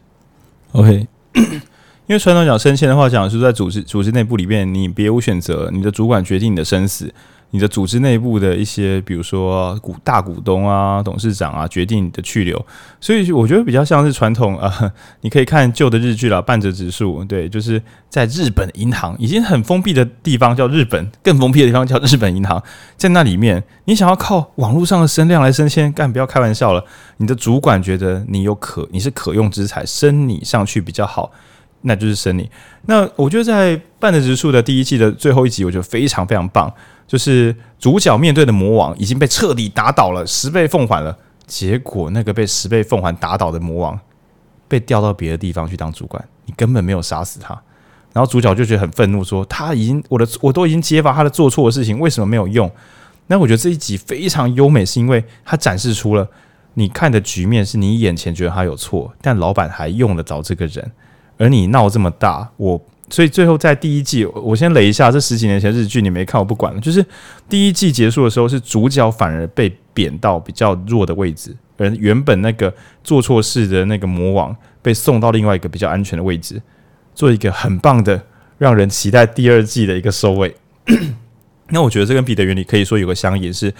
OK，因为传统讲升迁的话，讲是在组织组织内部里面，你别无选择，你的主管决定你的生死。你的组织内部的一些，比如说股大股东啊、董事长啊，决定你的去留，所以我觉得比较像是传统啊、你可以看旧的日剧了，半泽直树，对，就是在日本银行已经很封闭的地方叫日本，更封闭的地方叫日本银行，在那里面，你想要靠网络上的声量来升迁，干不要开玩笑了。你的主管觉得你有可，你是可用之才，升你上去比较好，那就是升你。那我觉得在半泽直树的第一季的最后一集，我觉得非常非常棒。就是主角面对的魔王已经被彻底打倒了，十倍奉还了。结果那个被十倍奉还打倒的魔王被调到别的地方去当主管，你根本没有杀死他。然后主角就觉得很愤怒，说他已经我的我都已经揭发他的做错的事情，为什么没有用？那我觉得这一集非常优美，是因为他展示出了你看的局面是你眼前觉得他有错，但老板还用得着这个人，而你闹这么大，我。所以最后在第一季，我先雷一下，这十几年前日剧你没看，我不管了。就是第一季结束的时候，是主角反而被贬到比较弱的位置，而原本那个做错事的那个魔王被送到另外一个比较安全的位置，做一个很棒的让人期待第二季的一个收尾。那我觉得这跟彼得原理可以说有个相违，是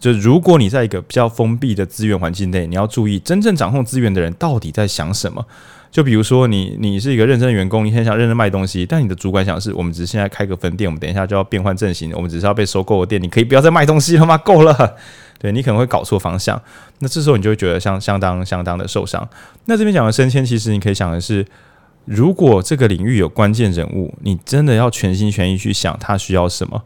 就如果你在一个比较封闭的资源环境内，你要注意真正掌控资源的人到底在想什么。就比如说你，你是一个认真的员工，你很想认真卖东西，但你的主管想的是，我们只是现在开个分店，我们等一下就要变换阵型，我们只是要被收购的店，你可以不要再卖东西了吗？够了，对，你可能会搞错方向，那这时候你就会觉得相相当相当的受伤。那这边讲的升迁，其实你可以想的是，如果这个领域有关键人物，你真的要全心全意去想他需要什么。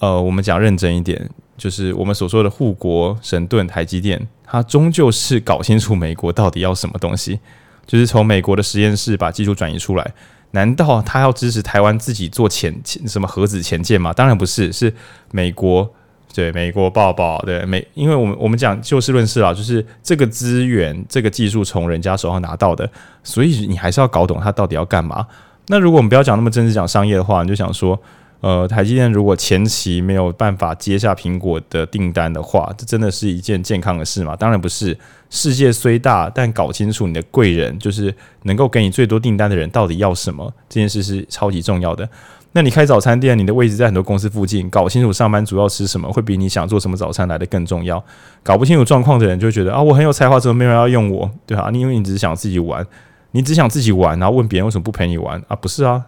呃，我们讲认真一点，就是我们所说的护国神盾台积电，它终究是搞清楚美国到底要什么东西。就是从美国的实验室把技术转移出来，难道他要支持台湾自己做潜潜什么核子潜舰吗？当然不是，是美国对美国抱抱对美，因为我们我们讲就事论事啊，就是这个资源这个技术从人家手上拿到的，所以你还是要搞懂他到底要干嘛。那如果我们不要讲那么政治，讲商业的话，你就想说，呃，台积电如果前期没有办法接下苹果的订单的话，这真的是一件健康的事吗？当然不是。世界虽大，但搞清楚你的贵人，就是能够给你最多订单的人，到底要什么，这件事是超级重要的。那你开早餐店，你的位置在很多公司附近，搞清楚上班族要吃什么，会比你想做什么早餐来得更重要。搞不清楚状况的人，就会觉得啊，我很有才华，怎么没人要用我？对啊，你因为你只是想自己玩，你只想自己玩，然后问别人为什么不陪你玩啊？不是啊，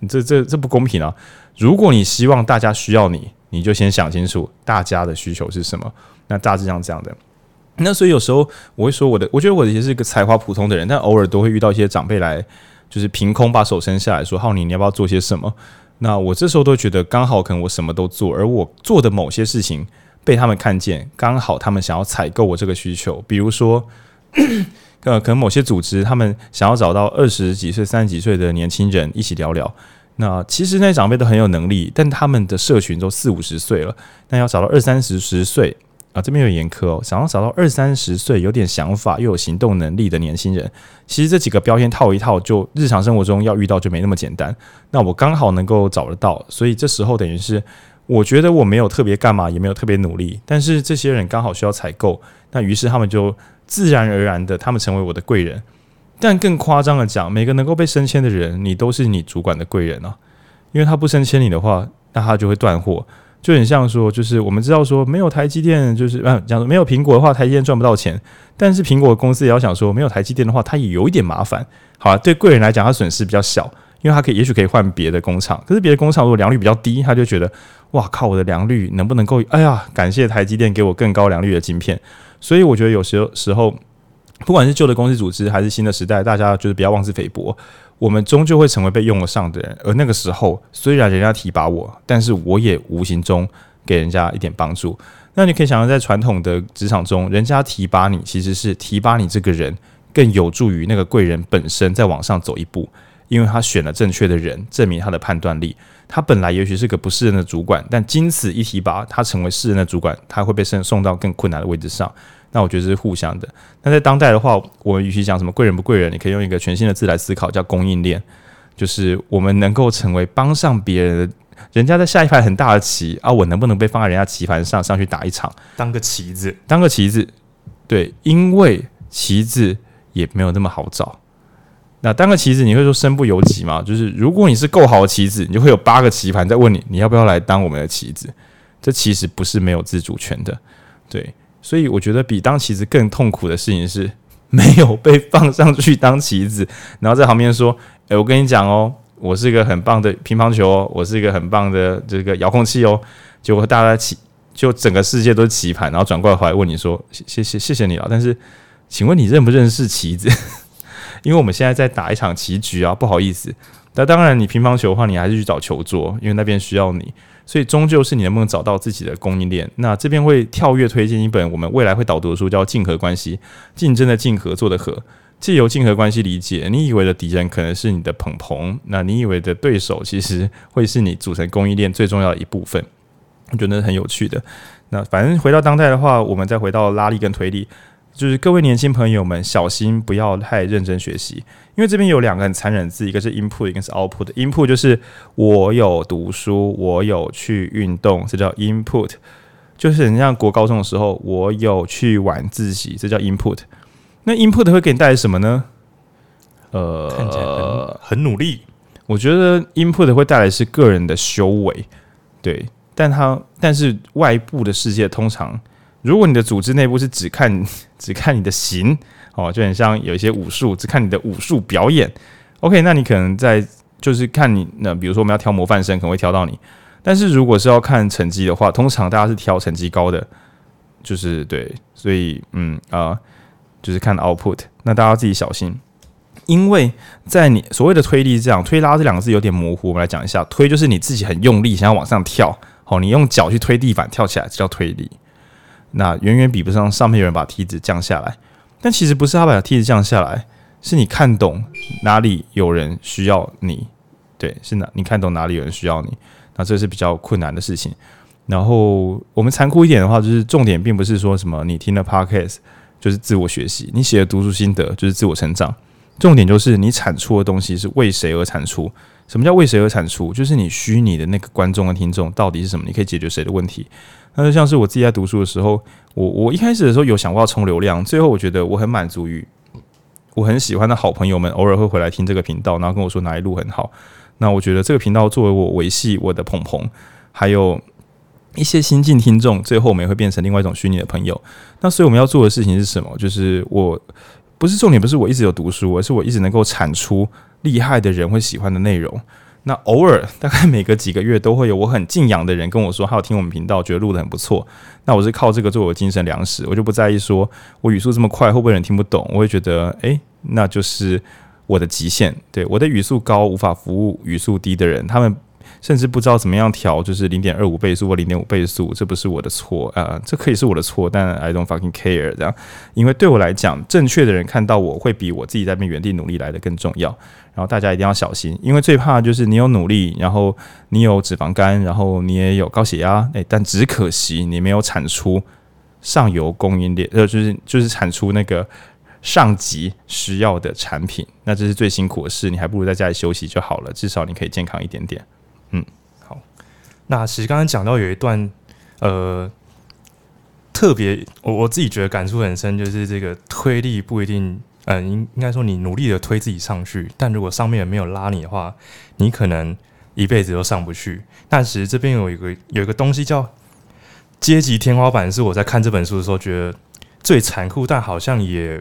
你这这这不公平啊！如果你希望大家需要你，你就先想清楚大家的需求是什么。那大致上这样的。那所以有时候我会说，我的我觉得我也是一个才华普通的人，但偶尔都会遇到一些长辈来。就是凭空把手伸下来说：“浩宁，你要不要做些什么？”那我这时候都觉得刚好，可能我什么都做，而我做的某些事情被他们看见，刚好他们想要采购我这个需求。比如说，呃，可能某些组织他们想要找到二十几岁、三十几岁的年轻人一起聊聊。那其实那些长辈都很有能力，但他们的社群都四五十岁了，那要找到二三十十岁。啊，这边有严苛哦，想要找到二三十岁有点想法又有行动能力的年轻人，其实这几个标签套一套，就日常生活中要遇到就没那么简单。那我刚好能够找得到，所以这时候等于是我觉得我没有特别干嘛，也没有特别努力，但是这些人刚好需要采购，那于是他们就自然而然的，他们成为我的贵人。但更夸张的讲，每个能够被升迁的人，你都是你主管的贵人啊，因为他不升迁你的话，那他就会断货。就很像说，就是我们知道说，没有台积电，就是嗯，讲说没有苹果的话，台积电赚不到钱。但是苹果公司也要想说，没有台积电的话，它也有一点麻烦。好啊，对贵人来讲，他损失比较小，因为他可以也许可以换别的工厂。可是别的工厂如果良率比较低，他就觉得哇靠，我的良率能不能够？哎呀，感谢台积电给我更高良率的晶片。所以我觉得有时候时候，不管是旧的公司组织还是新的时代，大家就是不要妄自菲薄。我们终究会成为被用得上的人，而那个时候，虽然人家提拔我，但是我也无形中给人家一点帮助。那你可以想象，在传统的职场中，人家提拔你，其实是提拔你这个人，更有助于那个贵人本身再往上走一步，因为他选了正确的人，证明他的判断力。他本来也许是个不是人的主管，但经此一提拔，他成为是人的主管，他会被送送到更困难的位置上。那我觉得这是互相的。那在当代的话，我们与其讲什么贵人不贵人，你可以用一个全新的字来思考，叫供应链。就是我们能够成为帮上别人的，人家在下一盘很大的棋啊，我能不能被放在人家棋盘上上去打一场，当个棋子，当个棋子。对，因为棋子也没有那么好找。那当个棋子，你会说身不由己吗？就是如果你是够好的棋子，你就会有八个棋盘在问你，你要不要来当我们的棋子？这其实不是没有自主权的，对。所以我觉得比当棋子更痛苦的事情是没有被放上去当棋子，然后在旁边说：“诶，我跟你讲哦，我是一个很棒的乒乓球哦，我是一个很棒的这个遥控器哦。”结果大家棋就整个世界都是棋盘，然后转过来回来问你说：“谢谢谢谢你了，但是请问你认不认识棋子？因为我们现在在打一场棋局啊，不好意思。那当然，你乒乓球的话，你还是去找球桌，因为那边需要你。”所以终究是你能不能找到自己的供应链。那这边会跳跃推荐一本我们未来会导读的书，叫《竞合关系》，竞争的竞，合作的合。借由竞合关系理解，你以为的敌人可能是你的朋朋，那你以为的对手其实会是你组成供应链最重要的一部分。我觉得很有趣的。那反正回到当代的话，我们再回到拉力跟推力。就是各位年轻朋友们，小心不要太认真学习，因为这边有两个很残忍的字，一个是 input，一个是 output。input 就是我有读书，我有去运动，这叫 input。就是你像国高中的时候，我有去晚自习，这叫 input。那 input 会给你带来什么呢？呃，看起来很很努力。我觉得 input 会带来是个人的修为，对，但它但是外部的世界通常。如果你的组织内部是只看 只看你的形哦，就很像有一些武术，只看你的武术表演。OK，那你可能在就是看你那，比如说我们要挑模范生，可能会挑到你。但是如果是要看成绩的话，通常大家是挑成绩高的，就是对，所以嗯啊、就是看 output。那大家自己小心，因为在你所谓的推力这样推拉这两个字有点模糊，我们来讲一下，推就是你自己很用力想要往上跳，好，你用脚去推地板跳起来，这叫推力。那远远比不上上面有人把梯子降下来，但其实不是他把梯子降下来，是你看懂哪里有人需要你，对，是哪你看懂哪里有人需要你，那这是比较困难的事情。然后我们残酷一点的话，就是重点并不是说什么你听了 podcast 就是自我学习，你写的读书心得就是自我成长，重点就是你产出的东西是为谁而产出？什么叫为谁而产出？就是你虚拟的那个观众和听众到底是什么？你可以解决谁的问题？那就像是我自己在读书的时候，我我一开始的时候有想过要冲流量，最后我觉得我很满足于我很喜欢的好朋友们偶尔会回来听这个频道，然后跟我说哪一路很好。那我觉得这个频道作为我维系我的朋朋，还有一些新进听众，最后我们也会变成另外一种虚拟的朋友。那所以我们要做的事情是什么？就是我不是重点，不是我一直有读书，而是我一直能够产出。厉害的人会喜欢的内容，那偶尔大概每隔几个月都会有我很敬仰的人跟我说，他有听我们频道，觉得录得很不错。那我是靠这个做我的精神粮食，我就不在意说我语速这么快会不会人听不懂，我会觉得诶、那就是我的极限。对，我的语速高无法服务语速低的人，他们。甚至不知道怎么样调，就是零点二五倍速或零点五倍速，这不是我的错啊、呃，这可以是我的错，但 I don't fucking care 这样，因为对我来讲，正确的人看到我会比我自己在边原地努力来得更重要。然后大家一定要小心，因为最怕就是你有努力，然后你有脂肪肝，然后你也有高血压，诶，但只可惜你没有产出上游供应链，呃，就是就是产出那个上级需要的产品，那这是最辛苦的事，你还不如在家里休息就好了，至少你可以健康一点点。嗯，好。那其实刚刚讲到有一段，呃，特别我我自己觉得感触很深，就是这个推力不一定，嗯、呃，应应该说你努力的推自己上去，但如果上面人没有拉你的话，你可能一辈子都上不去。但其实这边有一个有一个东西叫阶级天花板，是我在看这本书的时候觉得最残酷，但好像也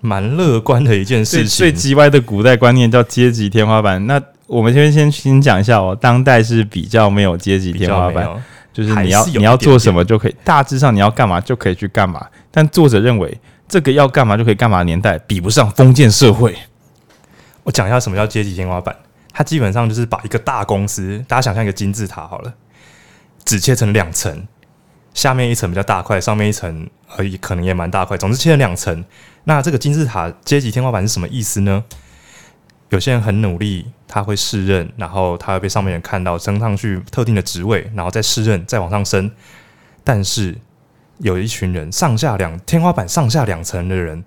蛮乐观的一件事情。最叽歪的古代观念叫阶级天花板，那。我们这边先先讲一下哦，当代是比较没有阶级天花板，就是你要你要做什么就可以，大致上你要干嘛就可以去干嘛。但作者认为，这个要干嘛就可以干嘛的年代比不上封建社会。我讲一下什么叫阶级天花板，它基本上就是把一个大公司，大家想象一个金字塔好了，只切成两层，下面一层比较大块，上面一层而已可能也蛮大块，总之切成两层。那这个金字塔阶级天花板是什么意思呢？有些人很努力，他会适任，然后他会被上面人看到，升上去特定的职位，然后再适任，再往上升。但是有一群人，上下两天花板上下两层的人，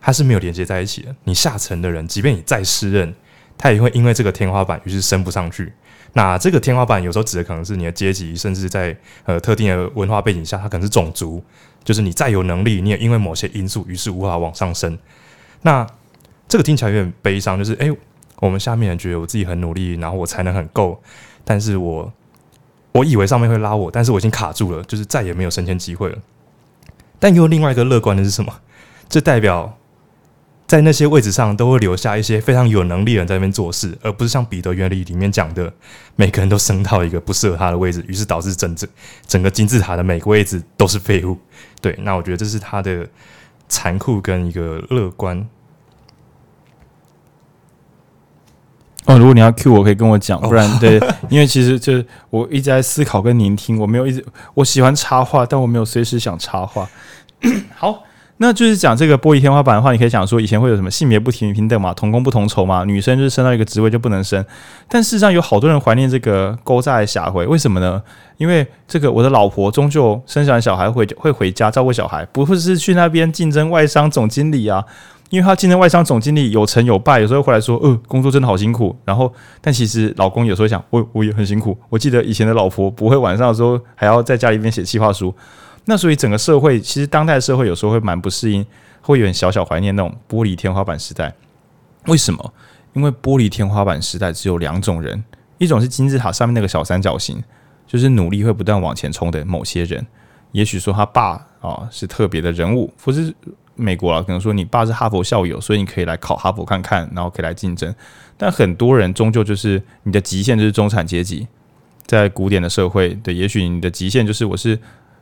他是没有连接在一起的。你下层的人，即便你再适任，他也会因为这个天花板，于是升不上去。那这个天花板有时候指的可能是你的阶级，甚至在呃特定的文化背景下，它可能是种族，就是你再有能力，你也因为某些因素，于是无法往上升。那这个听起来有点悲伤，就是哎，我们下面人觉得我自己很努力，然后我才能很够，但是我我以为上面会拉我，但是我已经卡住了，就是再也没有升迁机会了。但又另外一个乐观的是什么？这代表在那些位置上都会留下一些非常有能力的人在那边做事，而不是像彼得原理里面讲的，每个人都升到一个不适合他的位置，于是导致整整整个金字塔的每个位置都是废物。对，那我觉得这是他的残酷跟一个乐观。哦，如果你要 Q 我，可以跟我讲，不然 对，因为其实就是我一直在思考跟聆听，我没有一直我喜欢插话，但我没有随时想插话。好，那就是讲这个玻璃天花板的话，你可以讲说以前会有什么性别不平平等嘛，同工不同酬嘛，女生就是升到一个职位就不能升，但事实上有好多人怀念这个古早的社会，为什么呢？因为这个我的老婆终究生下完小孩会会回家照顾小孩，不会是去那边竞争外商总经理啊。因为他今天外商总经理有成有败，有时候回来说，呃，工作真的好辛苦。然后，但其实老公有时候想，我我也很辛苦。我记得以前的老婆不会晚上的时候还要在家里面写计划书。那所以整个社会，其实当代社会有时候会蛮不适应，会有点小小怀念那种玻璃天花板时代。为什么？因为玻璃天花板时代只有两种人，一种是金字塔上面那个小三角形，就是努力会不断往前冲的某些人。也许说他爸啊、是特别的人物，不是。美国啊，可能说你爸是哈佛校友，所以你可以来考哈佛看看，然后可以来竞争。但很多人终究就是你的极限就是中产阶级，在古典的社会，对，也许你的极限就是我是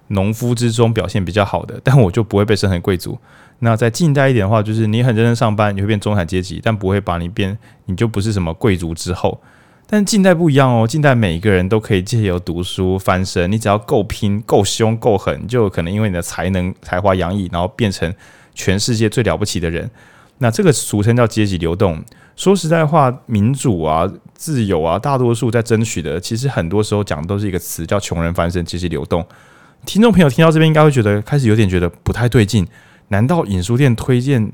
农夫之中表现比较好的，但我就不会被升成贵族。那在近代一点的话，就是你很认真上班，你会变中产阶级，但不会把你变，你就不是什么贵族之后。但近代不一样哦，近代每一个人都可以借由读书翻身，你只要够拼、够凶、够狠，就可能因为你的才能、才华洋溢，然后变成。全世界最了不起的人，那这个俗称叫阶级流动。说实在话，民主啊、自由啊，大多数在争取的，其实很多时候讲的都是一个词，叫“穷人翻身”、“阶级流动”。听众朋友听到这边，应该会觉得开始有点觉得不太对劲。难道影书店推荐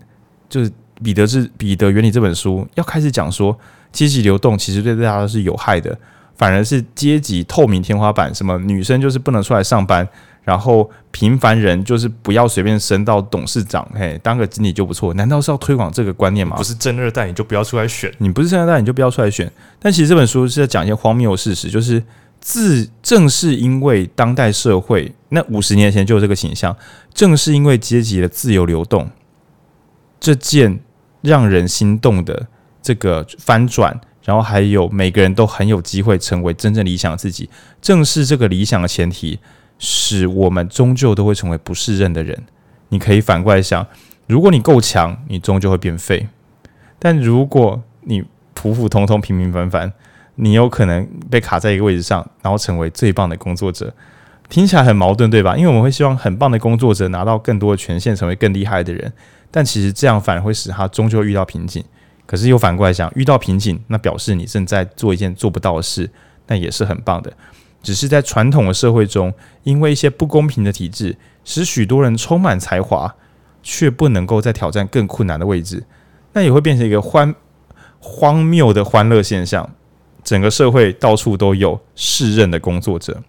就是彼得是彼得原理这本书要开始讲说，阶级流动其实对大家都是有害的，反而是阶级透明天花板，什么女生就是不能出来上班。然后平凡人就是不要随便升到董事长，嘿，当个经理就不错。难道是要推广这个观念吗？不是正二代你就不要出来选，你不是正二代你就不要出来选。但其实这本书是在讲一些荒谬的事实，就是自正是因为当代社会那五十年前就有这个形象，正是因为阶级的自由流动这件让人心动的这个翻转，然后还有每个人都很有机会成为真正理想的自己，正是这个理想的前提。使我们终究都会成为不适任的人。你可以反过来想，如果你够强，你终究会变废；但如果你普普通通、平平凡凡，你有可能被卡在一个位置上，然后成为最棒的工作者。听起来很矛盾，对吧？因为我们会希望很棒的工作者拿到更多的权限，成为更厉害的人。但其实这样反而会使他终究遇到瓶颈。可是又反过来想，遇到瓶颈，那表示你正在做一件做不到的事，那也是很棒的。只是在传统的社会中，因为一些不公平的体制，使许多人充满才华，却不能够再挑战更困难的位置，那也会变成一个欢荒谬的欢乐现象。整个社会到处都有适任的工作者，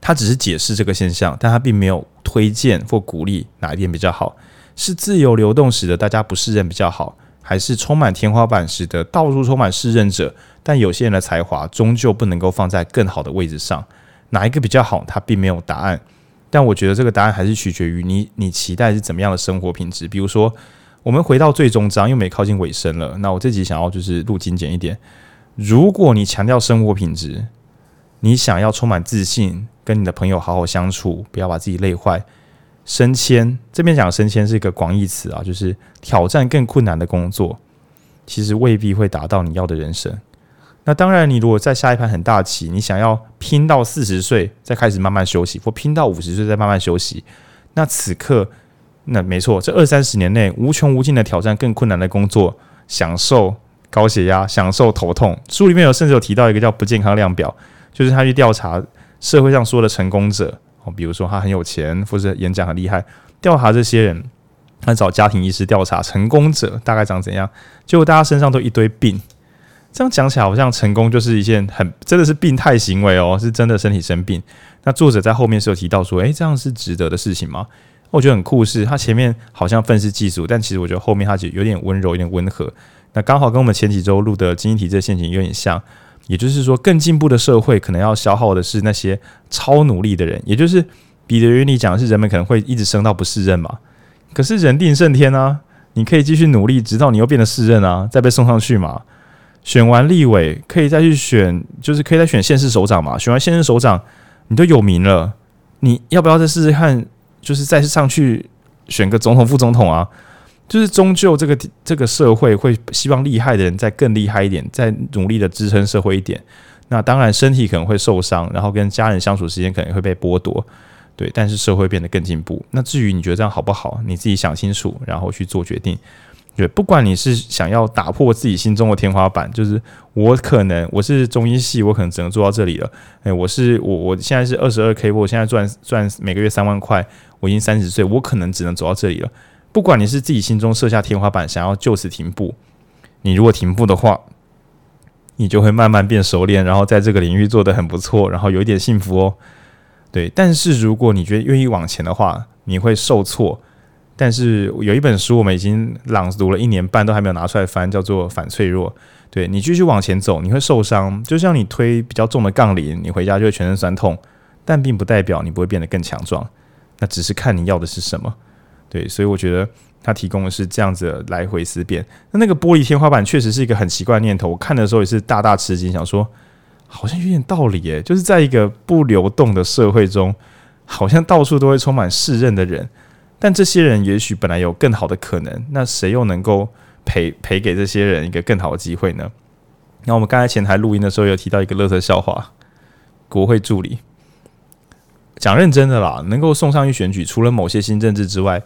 他只是解释这个现象，但他并没有推荐或鼓励哪一点比较好，是自由流动使得大家不适任比较好。还是充满天花板，使得到处充满适任者，但有些人的才华终究不能够放在更好的位置上。哪一个比较好？他并没有答案。但我觉得这个答案还是取决于你，你期待是怎么样的生活品质。比如说，我们回到最终章，又没靠近尾声了。那我这集想要就是录精简一点。如果你强调生活品质，你想要充满自信，跟你的朋友好好相处，不要把自己累坏。升迁这边讲升迁是一个广义词啊，就是挑战更困难的工作，其实未必会达到你要的人生。那当然，你如果在下一盘很大棋，你想要拼到四十岁再开始慢慢休息，或拼到五十岁再慢慢休息，那此刻那没错，这二三十年内无穷无尽的挑战更困难的工作，享受高血压，享受头痛。书里面有甚至有提到一个叫不健康量表，就是他去调查社会上说的成功者。比如说他很有钱，或者演讲很厉害，调查这些人，他找家庭医师调查成功者大概长怎样，结果大家身上都一堆病。这样讲起来好像成功就是一件很真的是病态行为哦，是真的身体生病。那作者在后面是有提到说，诶，这样是值得的事情吗？我觉得很酷，是他前面好像愤世嫉俗，但其实我觉得后面他就有点温柔，有点温和。那刚好跟我们前几周录的经济体制陷阱有点像。也就是说，更进步的社会可能要消耗的是那些超努力的人。也就是彼得原理讲的是，人们可能会一直升到不适任嘛。可是人定胜天啊，你可以继续努力，直到你又变得适任啊，再被送上去嘛。选完立委可以再去选，就是可以再选县市首长嘛。选完县市首长，你都有名了，你要不要再试试看？就是再上去选个总统、副总统啊？就是终究这个这个社会会希望厉害的人再更厉害一点，再努力的支撑社会一点。那当然身体可能会受伤，然后跟家人相处时间可能会被剥夺，对。但是社会变得更进步。那至于你觉得这样好不好，你自己想清楚，然后去做决定。对，不管你是想要打破自己心中的天花板，就是我可能我是中医系，我可能只能做到这里了。诶，我是我我现在是二十二 K，我现在赚赚每个月三万块，我已经三十岁，我可能只能走到这里了。不管你是自己心中设下天花板，想要就此停步，你如果停步的话，你就会慢慢变熟练，然后在这个领域做得很不错，然后有一点幸福哦。对，但是如果你觉得愿意往前的话，你会受挫。但是有一本书我们已经朗读了一年半，都还没有拿出来翻，叫做《反脆弱》。对，你继续往前走，你会受伤，就像你推比较重的杠铃，你回家就会全身酸痛，但并不代表你不会变得更强壮，那只是看你要的是什么。对，所以我觉得他提供的是这样子来回思辨。那那个玻璃天花板确实是一个很奇怪的念头。我看的时候也是大大吃惊，想说好像有点道理耶。就是在一个不流动的社会中，好像到处都会充满适任的人，但这些人也许本来有更好的可能。那谁又能够赔赔给这些人一个更好的机会呢？那我们刚才前台录音的时候有提到一个乐色笑话：国会助理。讲认真的啦，能够送上去选举，除了某些新政治之外，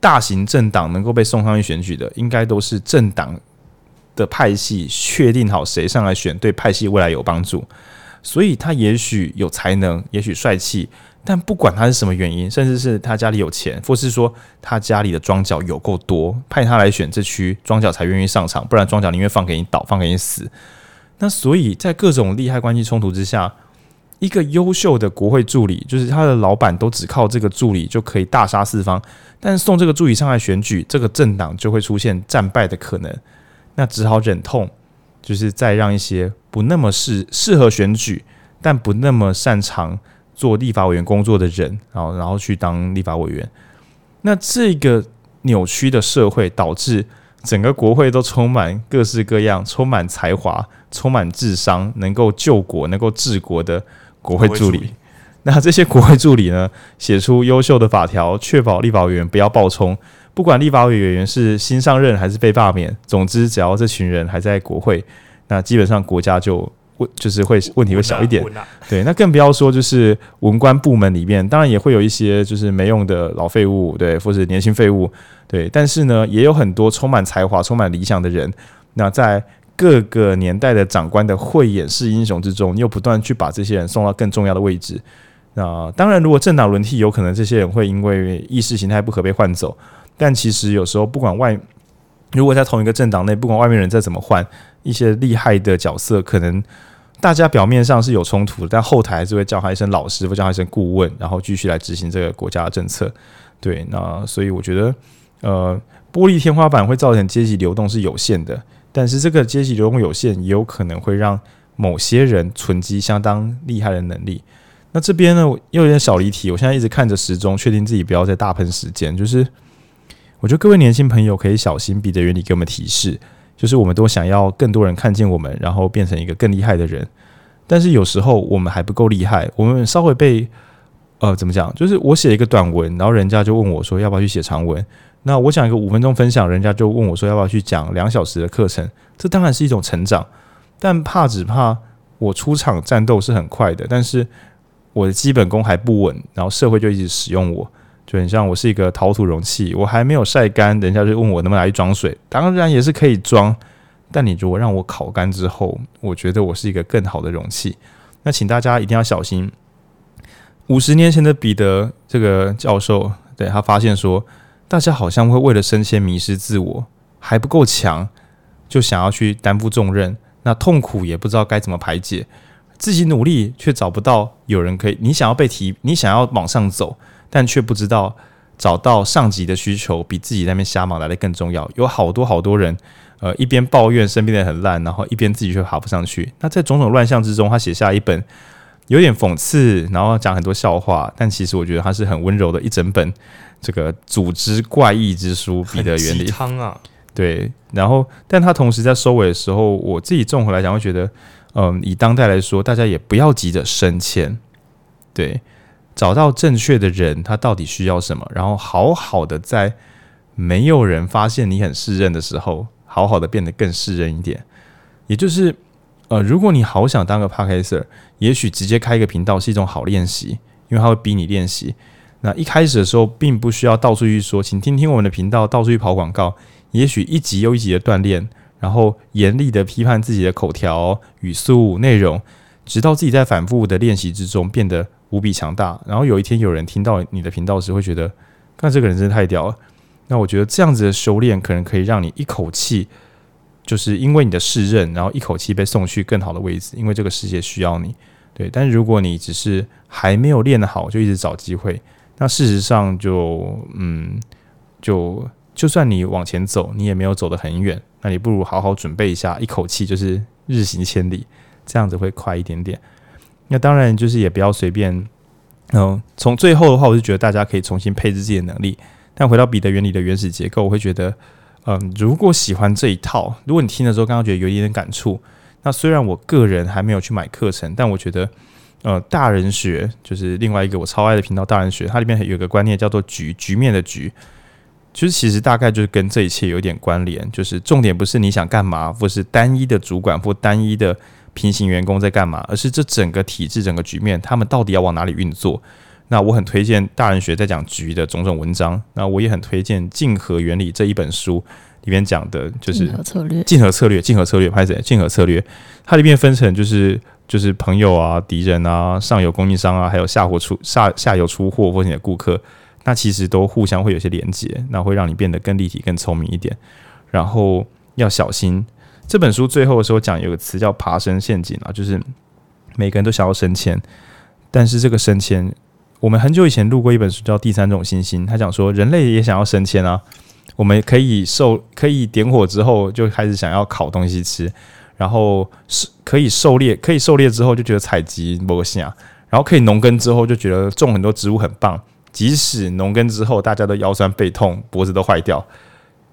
大型政党能够被送上去选举的，应该都是政党的派系确定好谁上来选，对派系未来有帮助。所以他也许有才能，也许帅气，但不管他是什么原因，甚至是他家里有钱，或是说他家里的庄脚有够多，派他来选这区庄脚才愿意上场，不然庄脚宁愿放给你倒，放给你死。那所以在各种利害关系冲突之下，一个优秀的国会助理，就是他的老板都只靠这个助理就可以大杀四方，但送这个助理上来选举，这个政党就会出现战败的可能，那只好忍痛，就是再让一些不那么适适合选举，但不那么擅长做立法委员工作的人，然后然后去当立法委员。那这个扭曲的社会导致整个国会都充满各式各样、充满才华、充满智商、能够救国、能够治国的。国会助理，那这些国会助理呢，写出优秀的法条，确保立法委员不要暴冲。不管立法委员是新上任还是被罢免，总之只要这群人还在国会，那基本上国家就问就是会问题会小一点。对，那更不要说就是文官部门里面，当然也会有一些就是没用的老废物，对，或是年轻废物，对。但是呢，也有很多充满才华、充满理想的人。那在各个年代的长官的慧眼识英雄之中，又不断去把这些人送到更重要的位置。那当然，如果政党轮替，有可能这些人会因为意识形态不可被换走。但其实有时候，不管外，如果在同一个政党内，不管外面人再怎么换，一些厉害的角色，可能大家表面上是有冲突，但后台还是会叫他一声老师，或叫他一声顾问，然后继续来执行这个国家的政策。对，那所以我觉得，呃，玻璃天花板会造成阶级流动是有限的。但是这个阶级流动有限，也有可能会让某些人存积相当厉害的能力。那这边呢，又有点小离题。我现在一直看着时钟，确定自己不要再大喷时间。就是我觉得各位年轻朋友可以小心彼得原理给我们提示，就是我们都想要更多人看见我们，然后变成一个更厉害的人。但是有时候我们还不够厉害，我们稍微被呃怎么讲？就是我写一个短文，然后人家就问我说要不要去写长文。那我讲一个五分钟分享，人家就问我说要不要去讲两小时的课程？这当然是一种成长，但怕只怕我出场战斗是很快的，但是我的基本功还不稳，然后社会就一直使用我，就很像我是一个陶土容器，我还没有晒干，人家就问我能不能来装水，当然也是可以装，但你如果让我烤干之后，我觉得我是一个更好的容器。那请大家一定要小心，五十年前的彼得这个教授，对，他发现说。大家好像会为了升迁迷失自我，还不够强，就想要去担负重任，那痛苦也不知道该怎么排解，自己努力却找不到有人可以。你想要被提，你想要往上走，但却不知道找到上级的需求比自己那边瞎忙来的更重要。有好多好多人，呃，一边抱怨身边的很烂，然后一边自己却爬不上去。那在种种乱象之中，他写下一本有点讽刺，然后讲很多笑话，但其实我觉得他是很温柔的一整本。这个组织怪异之书，彼得原理汤啊，对，然后，但他同时在收尾的时候，我自己综合来讲，会觉得，嗯，以当代来说，大家也不要急着升迁，对，找到正确的人，他到底需要什么，然后好好的在没有人发现你很适任的时候，好好的变得更适任一点。也就是，呃，如果你好想当个 Podcaster，也许直接开一个频道是一种好练习，因为他会逼你练习。那一开始的时候，并不需要到处去说，请听听我们的频道，到处去跑广告。也许一集又一集的锻炼，然后严厉的批判自己的口条、语速、内容，直到自己在反复的练习之中变得无比强大。然后有一天有人听到你的频道时，会觉得，看这个人真的太屌了。那我觉得这样子的修炼，可能可以让你一口气，就是因为你的试任，然后一口气被送去更好的位置，因为这个世界需要你。对，但如果你只是还没有练得好，就一直找机会。那事实上就嗯，就就算你往前走，你也没有走得很远。那你不如好好准备一下，一口气就是日行千里，这样子会快一点点。那当然就是也不要随便。嗯、从最后的话，我就觉得大家可以重新配置自己的能力。但回到彼得原理的原始结构，我会觉得，嗯、如果喜欢这一套，如果你听的时候刚刚觉得有一点点感触，那虽然我个人还没有去买课程，但我觉得。呃，大人学就是另外一个我超爱的频道。大人学它里面有一个观念叫做“局”，局面的“局”，就是其实大概就是跟这一切有点关联。就是重点不是你想干嘛，或是单一的主管或单一的平行员工在干嘛，而是这整个体制、整个局面，他们到底要往哪里运作。那我很推荐大人学在讲局的种种文章。那我也很推荐《竞合原理》这一本书里面讲的就是竞合策略、竞合策略、竞合策略，拍谁？竞合策略，它里面分成就是。就是朋友啊、敌人啊、上游供应商啊，还有下货出下下游出货或者你的顾客，那其实都互相会有些连接，那会让你变得更立体、更聪明一点。然后要小心。这本书最后的时候讲有个词叫“爬升陷阱”啊，就是每个人都想要升迁，但是这个升迁，我们很久以前录过一本书叫《第三种星星》，他讲说人类也想要升迁啊。我们可以受，可以点火之后就开始想要烤东西吃，然后是可以狩猎，可以狩猎之后就觉得采集魔性啊，然后可以农耕之后就觉得种很多植物很棒，即使农耕之后大家都腰酸背痛，脖子都坏掉，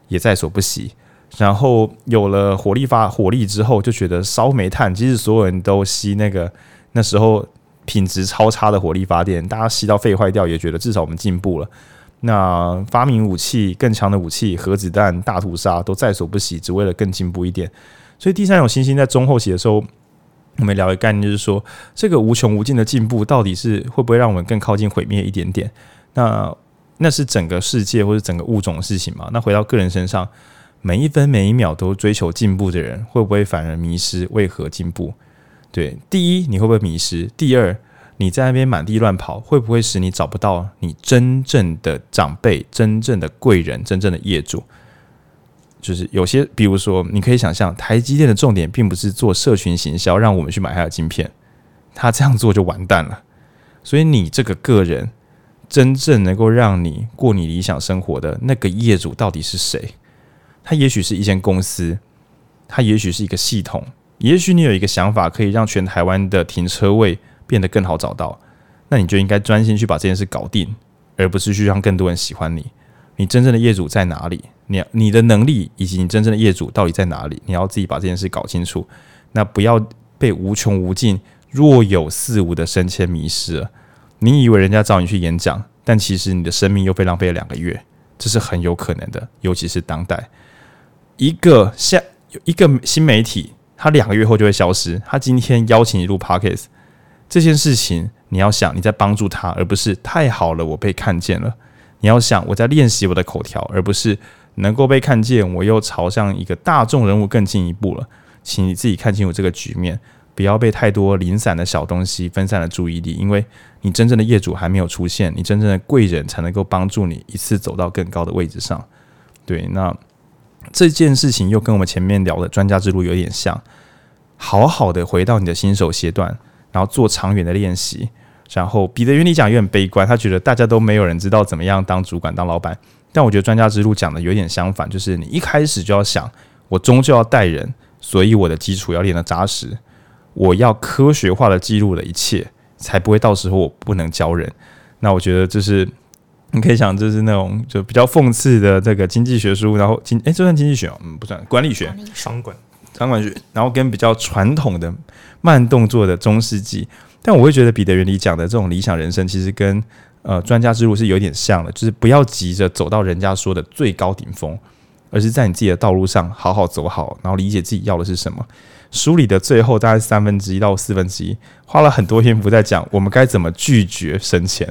也在所不惜。然后有了火力发火力之后，就觉得烧煤炭，即使所有人都吸那个那时候品质超差的火力发电，大家吸到肺坏掉，也觉得至少我们进步了。那发明武器更强的武器，核子弹、大屠杀都在所不惜，只为了更进步一点。所以第三种星星在中后期的时候，我们聊的概念就是说，这个无穷无尽的进步到底是会不会让我们更靠近毁灭一点点？那那是整个世界或者整个物种的事情嘛？那回到个人身上，每一分每一秒都追求进步的人，会不会反而迷失？为何进步？对，第一，你会不会迷失？第二，你在那边满地乱跑，会不会使你找不到你真正的长辈、真正的贵人、真正的业主？就是有些，比如说，你可以想象，台积电的重点并不是做社群行销，让我们去买它的晶片，他这样做就完蛋了。所以，你这个个人真正能够让你过你理想生活的那个业主到底是谁？他也许是一间公司，他也许是一个系统，也许你有一个想法，可以让全台湾的停车位。变得更好找到，那你就应该专心去把这件事搞定，而不是去让更多人喜欢你。你真正的业主在哪里？你你的能力以及你真正的业主到底在哪里？你要自己把这件事搞清楚。那不要被无穷无尽、若有似无的升迁迷失了。你以为人家找你去演讲，但其实你的生命又被浪费了两个月，这是很有可能的。尤其是当代一个下一个新媒体，他两个月后就会消失。他今天邀请你录 Podcast。这件事情，你要想你在帮助他，而不是太好了，我被看见了。你要想我在练习我的口条，而不是能够被看见，我又朝向一个大众人物更进一步了。请你自己看清楚这个局面，不要被太多零散的小东西分散了注意力，因为你真正的业主还没有出现，你真正的贵人才能够帮助你一次走到更高的位置上。对，那这件事情又跟我们前面聊的专家之路有点像，好好的回到你的新手阶段。然后做长远的练习，然后彼得原理讲有点悲观，他觉得大家都没有人知道怎么样当主管、当老板。但我觉得专家之路讲的有点相反，就是你一开始就要想，我终究要带人，所以我的基础要练得扎实，我要科学化的记录了一切，才不会到时候我不能教人。那我觉得就是你可以想，这是那种就比较讽刺的这个经济学书，然后经诶，这算经济学嗯，不算管理学，商管。商管学，然后跟比较传统的慢动作的中世纪，但我会觉得彼得原理讲的这种理想人生，其实跟呃专家之路是有点像的，就是不要急着走到人家说的最高顶峰，而是在你自己的道路上好好走好，然后理解自己要的是什么。书里的最后大概三分之一到四分之一，花了很多篇幅在讲我们该怎么拒绝升迁，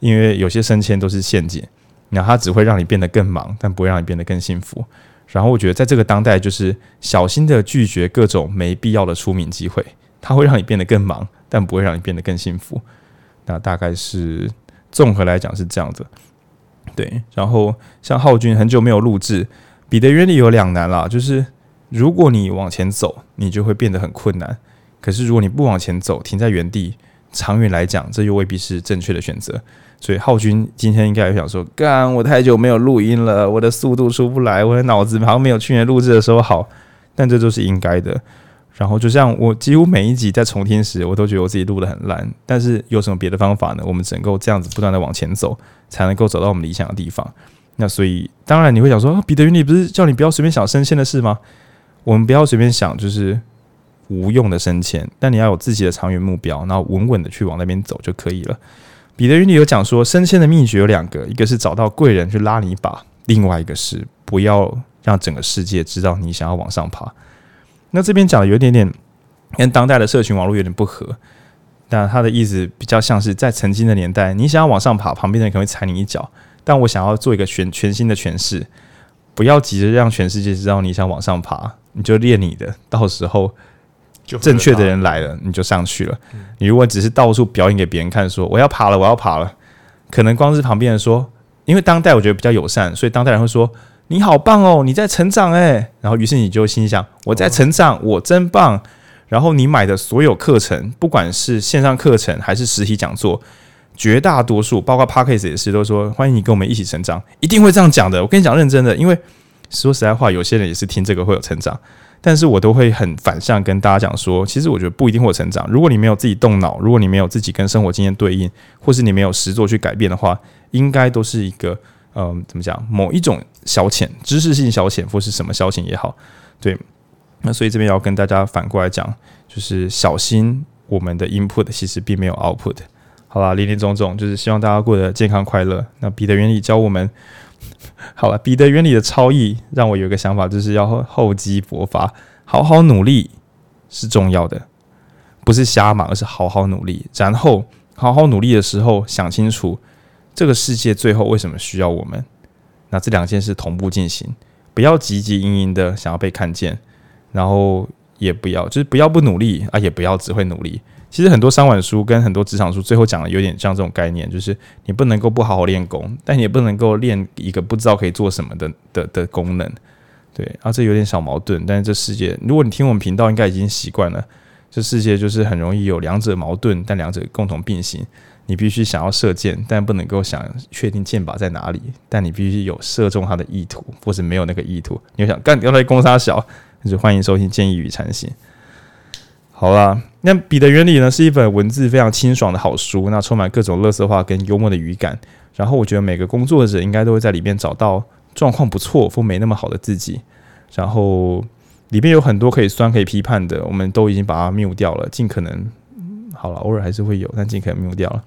因为有些升迁都是陷阱，然后它只会让你变得更忙，但不会让你变得更幸福。然后我觉得，在这个当代，就是小心的拒绝各种没必要的出名机会，它会让你变得更忙，但不会让你变得更幸福。那大概是综合来讲是这样子。对，然后像浩君很久没有录制，彼得原理有两难啦，就是如果你往前走，你就会变得很困难；可是如果你不往前走，停在原地，长远来讲，这又未必是正确的选择。所以浩君今天应该也想说，干，我太久没有录音了，我的速度出不来，我的脑子好像没有去年录制的时候好，但这都是应该的。然后就像我几乎每一集在重听时，我都觉得我自己录得很烂，但是有什么别的方法呢？我们只能够这样子不断的往前走，才能够走到我们理想的地方。那所以当然你会想说，彼得原理不是叫你不要随便想升迁的事吗？我们不要随便想就是无用的升迁，但你要有自己的长远目标，然后稳稳的去往那边走就可以了。彼得原理有讲说，升迁的秘诀有两个，一个是找到贵人去拉你一把，另外一个是不要让整个世界知道你想要往上爬。那这边讲的有一点点跟当代的社群网络有点不合，但他的意思比较像是在曾经的年代，你想要往上爬，旁边的人可能会踩你一脚，但我想要做一个全全新的诠释，不要急着让全世界知道你想往上爬，你就练你的，到时候正确的人来了，你就上去了。你如果只是到处表演给别人看，说我要爬了，我要爬了，可能光是旁边人说，因为当代我觉得比较友善，所以当代人会说你好棒哦，你在成长诶。然后于是你就心想我在成长，我真棒。然后你买的所有课程，不管是线上课程还是实体讲座，绝大多数包括 Podcast 也是都说欢迎你跟我们一起成长，一定会这样讲的。我跟你讲认真的，因为说实在话，有些人也是听这个会有成长。但是我都会很反向跟大家讲说，其实我觉得不一定会有成长。如果你没有自己动脑，如果你没有自己跟生活经验对应，或是你没有实作去改变的话，应该都是一个嗯、怎么讲？某一种消遣，知识性消遣，或是什么消遣也好，对。那所以这边要跟大家反过来讲，就是小心我们的 input 其实并没有 output。好啦，林林总总就是希望大家过得健康快乐。那彼得原理教我们。好了，彼得原理的超意让我有个想法，就是要厚积薄发，好好努力是重要的，不是瞎忙，而是好好努力。然后好好努力的时候，想清楚这个世界最后为什么需要我们。那这两件事同步进行，不要汲汲营营的想要被看见，然后也不要就是不要不努力啊，也不要只会努力。其实很多商管书跟很多职场书最后讲的有点像这种概念，就是你不能够不好好练功，但你也不能够练一个不知道可以做什么的的的功能，对，啊，这有点小矛盾。但是这世界，如果你听我们频道，应该已经习惯了，这世界就是很容易有两者矛盾，但两者共同并行。你必须想要射箭，但不能够想确定箭靶在哪里，但你必须有射中它的意图，或是没有那个意图。你就想干，要来攻杀小，那就欢迎收听《建议与禅行》。好啦，那《彼得原理》呢，是一本文字非常清爽的好书，那充满各种乐色话跟幽默的语感。然后我觉得每个工作者应该都会在里面找到状况不错或没那么好的自己。然后里面有很多可以酸可以批判的，我们都已经把它谬掉了，尽可能好了，偶尔还是会有，但尽可能谬掉了。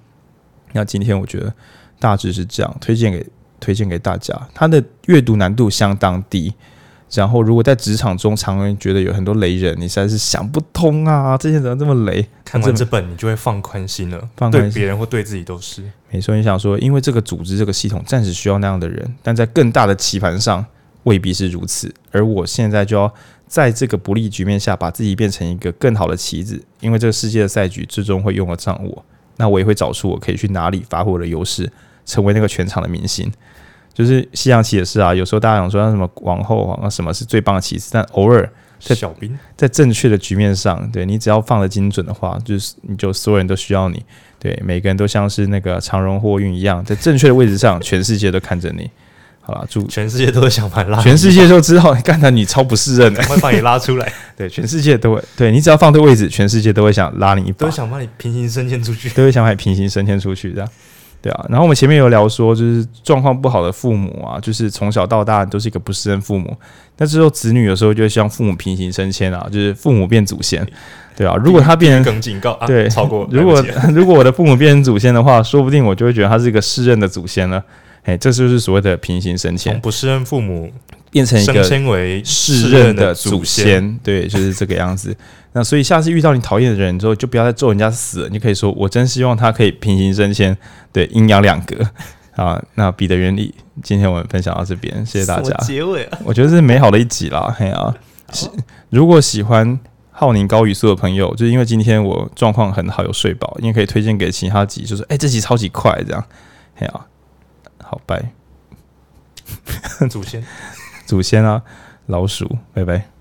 那今天我觉得大致是这样，推荐给推荐给大家。它的阅读难度相当低。然后，如果在职场中，常人觉得有很多雷人，你实在是想不通啊！这些怎么这么雷？看完这本，你就会放宽心了。放宽心，对别人或对自己都是。没错，你想说，因为这个组织、这个系统暂时需要那样的人，但在更大的棋盘上未必是如此。而我现在就要在这个不利局面下，把自己变成一个更好的棋子，因为这个世界的赛局最终会用得上我。那我也会找出我可以去哪里发挥我的优势，成为那个全场的明星。就是西洋棋也是啊，有时候大家想说什么王后啊，什么是最棒的棋子，但偶尔在小兵在正确的局面上，对你只要放的精准的话，就是你就所有人都需要你，对每个人都像是那个长荣货运一样，在正确的位置上，全世界都看着你。好了，祝全世界都会想把你拉，全世界都知道干他你超不适任的，会把你拉出来。对，全世界都会，对你只要放对位置，全世界都会想拉你一把，都想把你平行升迁出去，都会想把你平行升迁出去，这样。对啊，然后我们前面有聊说，就是状况不好的父母啊，就是从小到大都是一个不适任父母。那之后子女有时候就会希望父母平行升迁啊，就是父母变祖先，对啊。如果他变成更警告，对，啊、超过。如果 如果我的父母变成祖先的话，说不定我就会觉得他是一个适任的祖先了。哎，这就是所谓的平行升迁，不适任父母变成一个升迁为适任的祖先，对，就是这个样子。那所以下次遇到你讨厌的人之后，就不要再咒人家死了。你可以说：“我真希望他可以平行升迁，对，阴阳两隔。”啊，那彼得原理，今天我们分享到这边，谢谢大家。结尾啊，我觉得这是美好的一集啦。嘿啊，好如果喜欢浩宁高语速的朋友，就是因为今天我状况很好，有睡饱，因为可以推荐给其他集，就是哎、欸，这集超级快，这样。嘿啊，好，拜。祖先，祖先啊，老鼠，拜拜。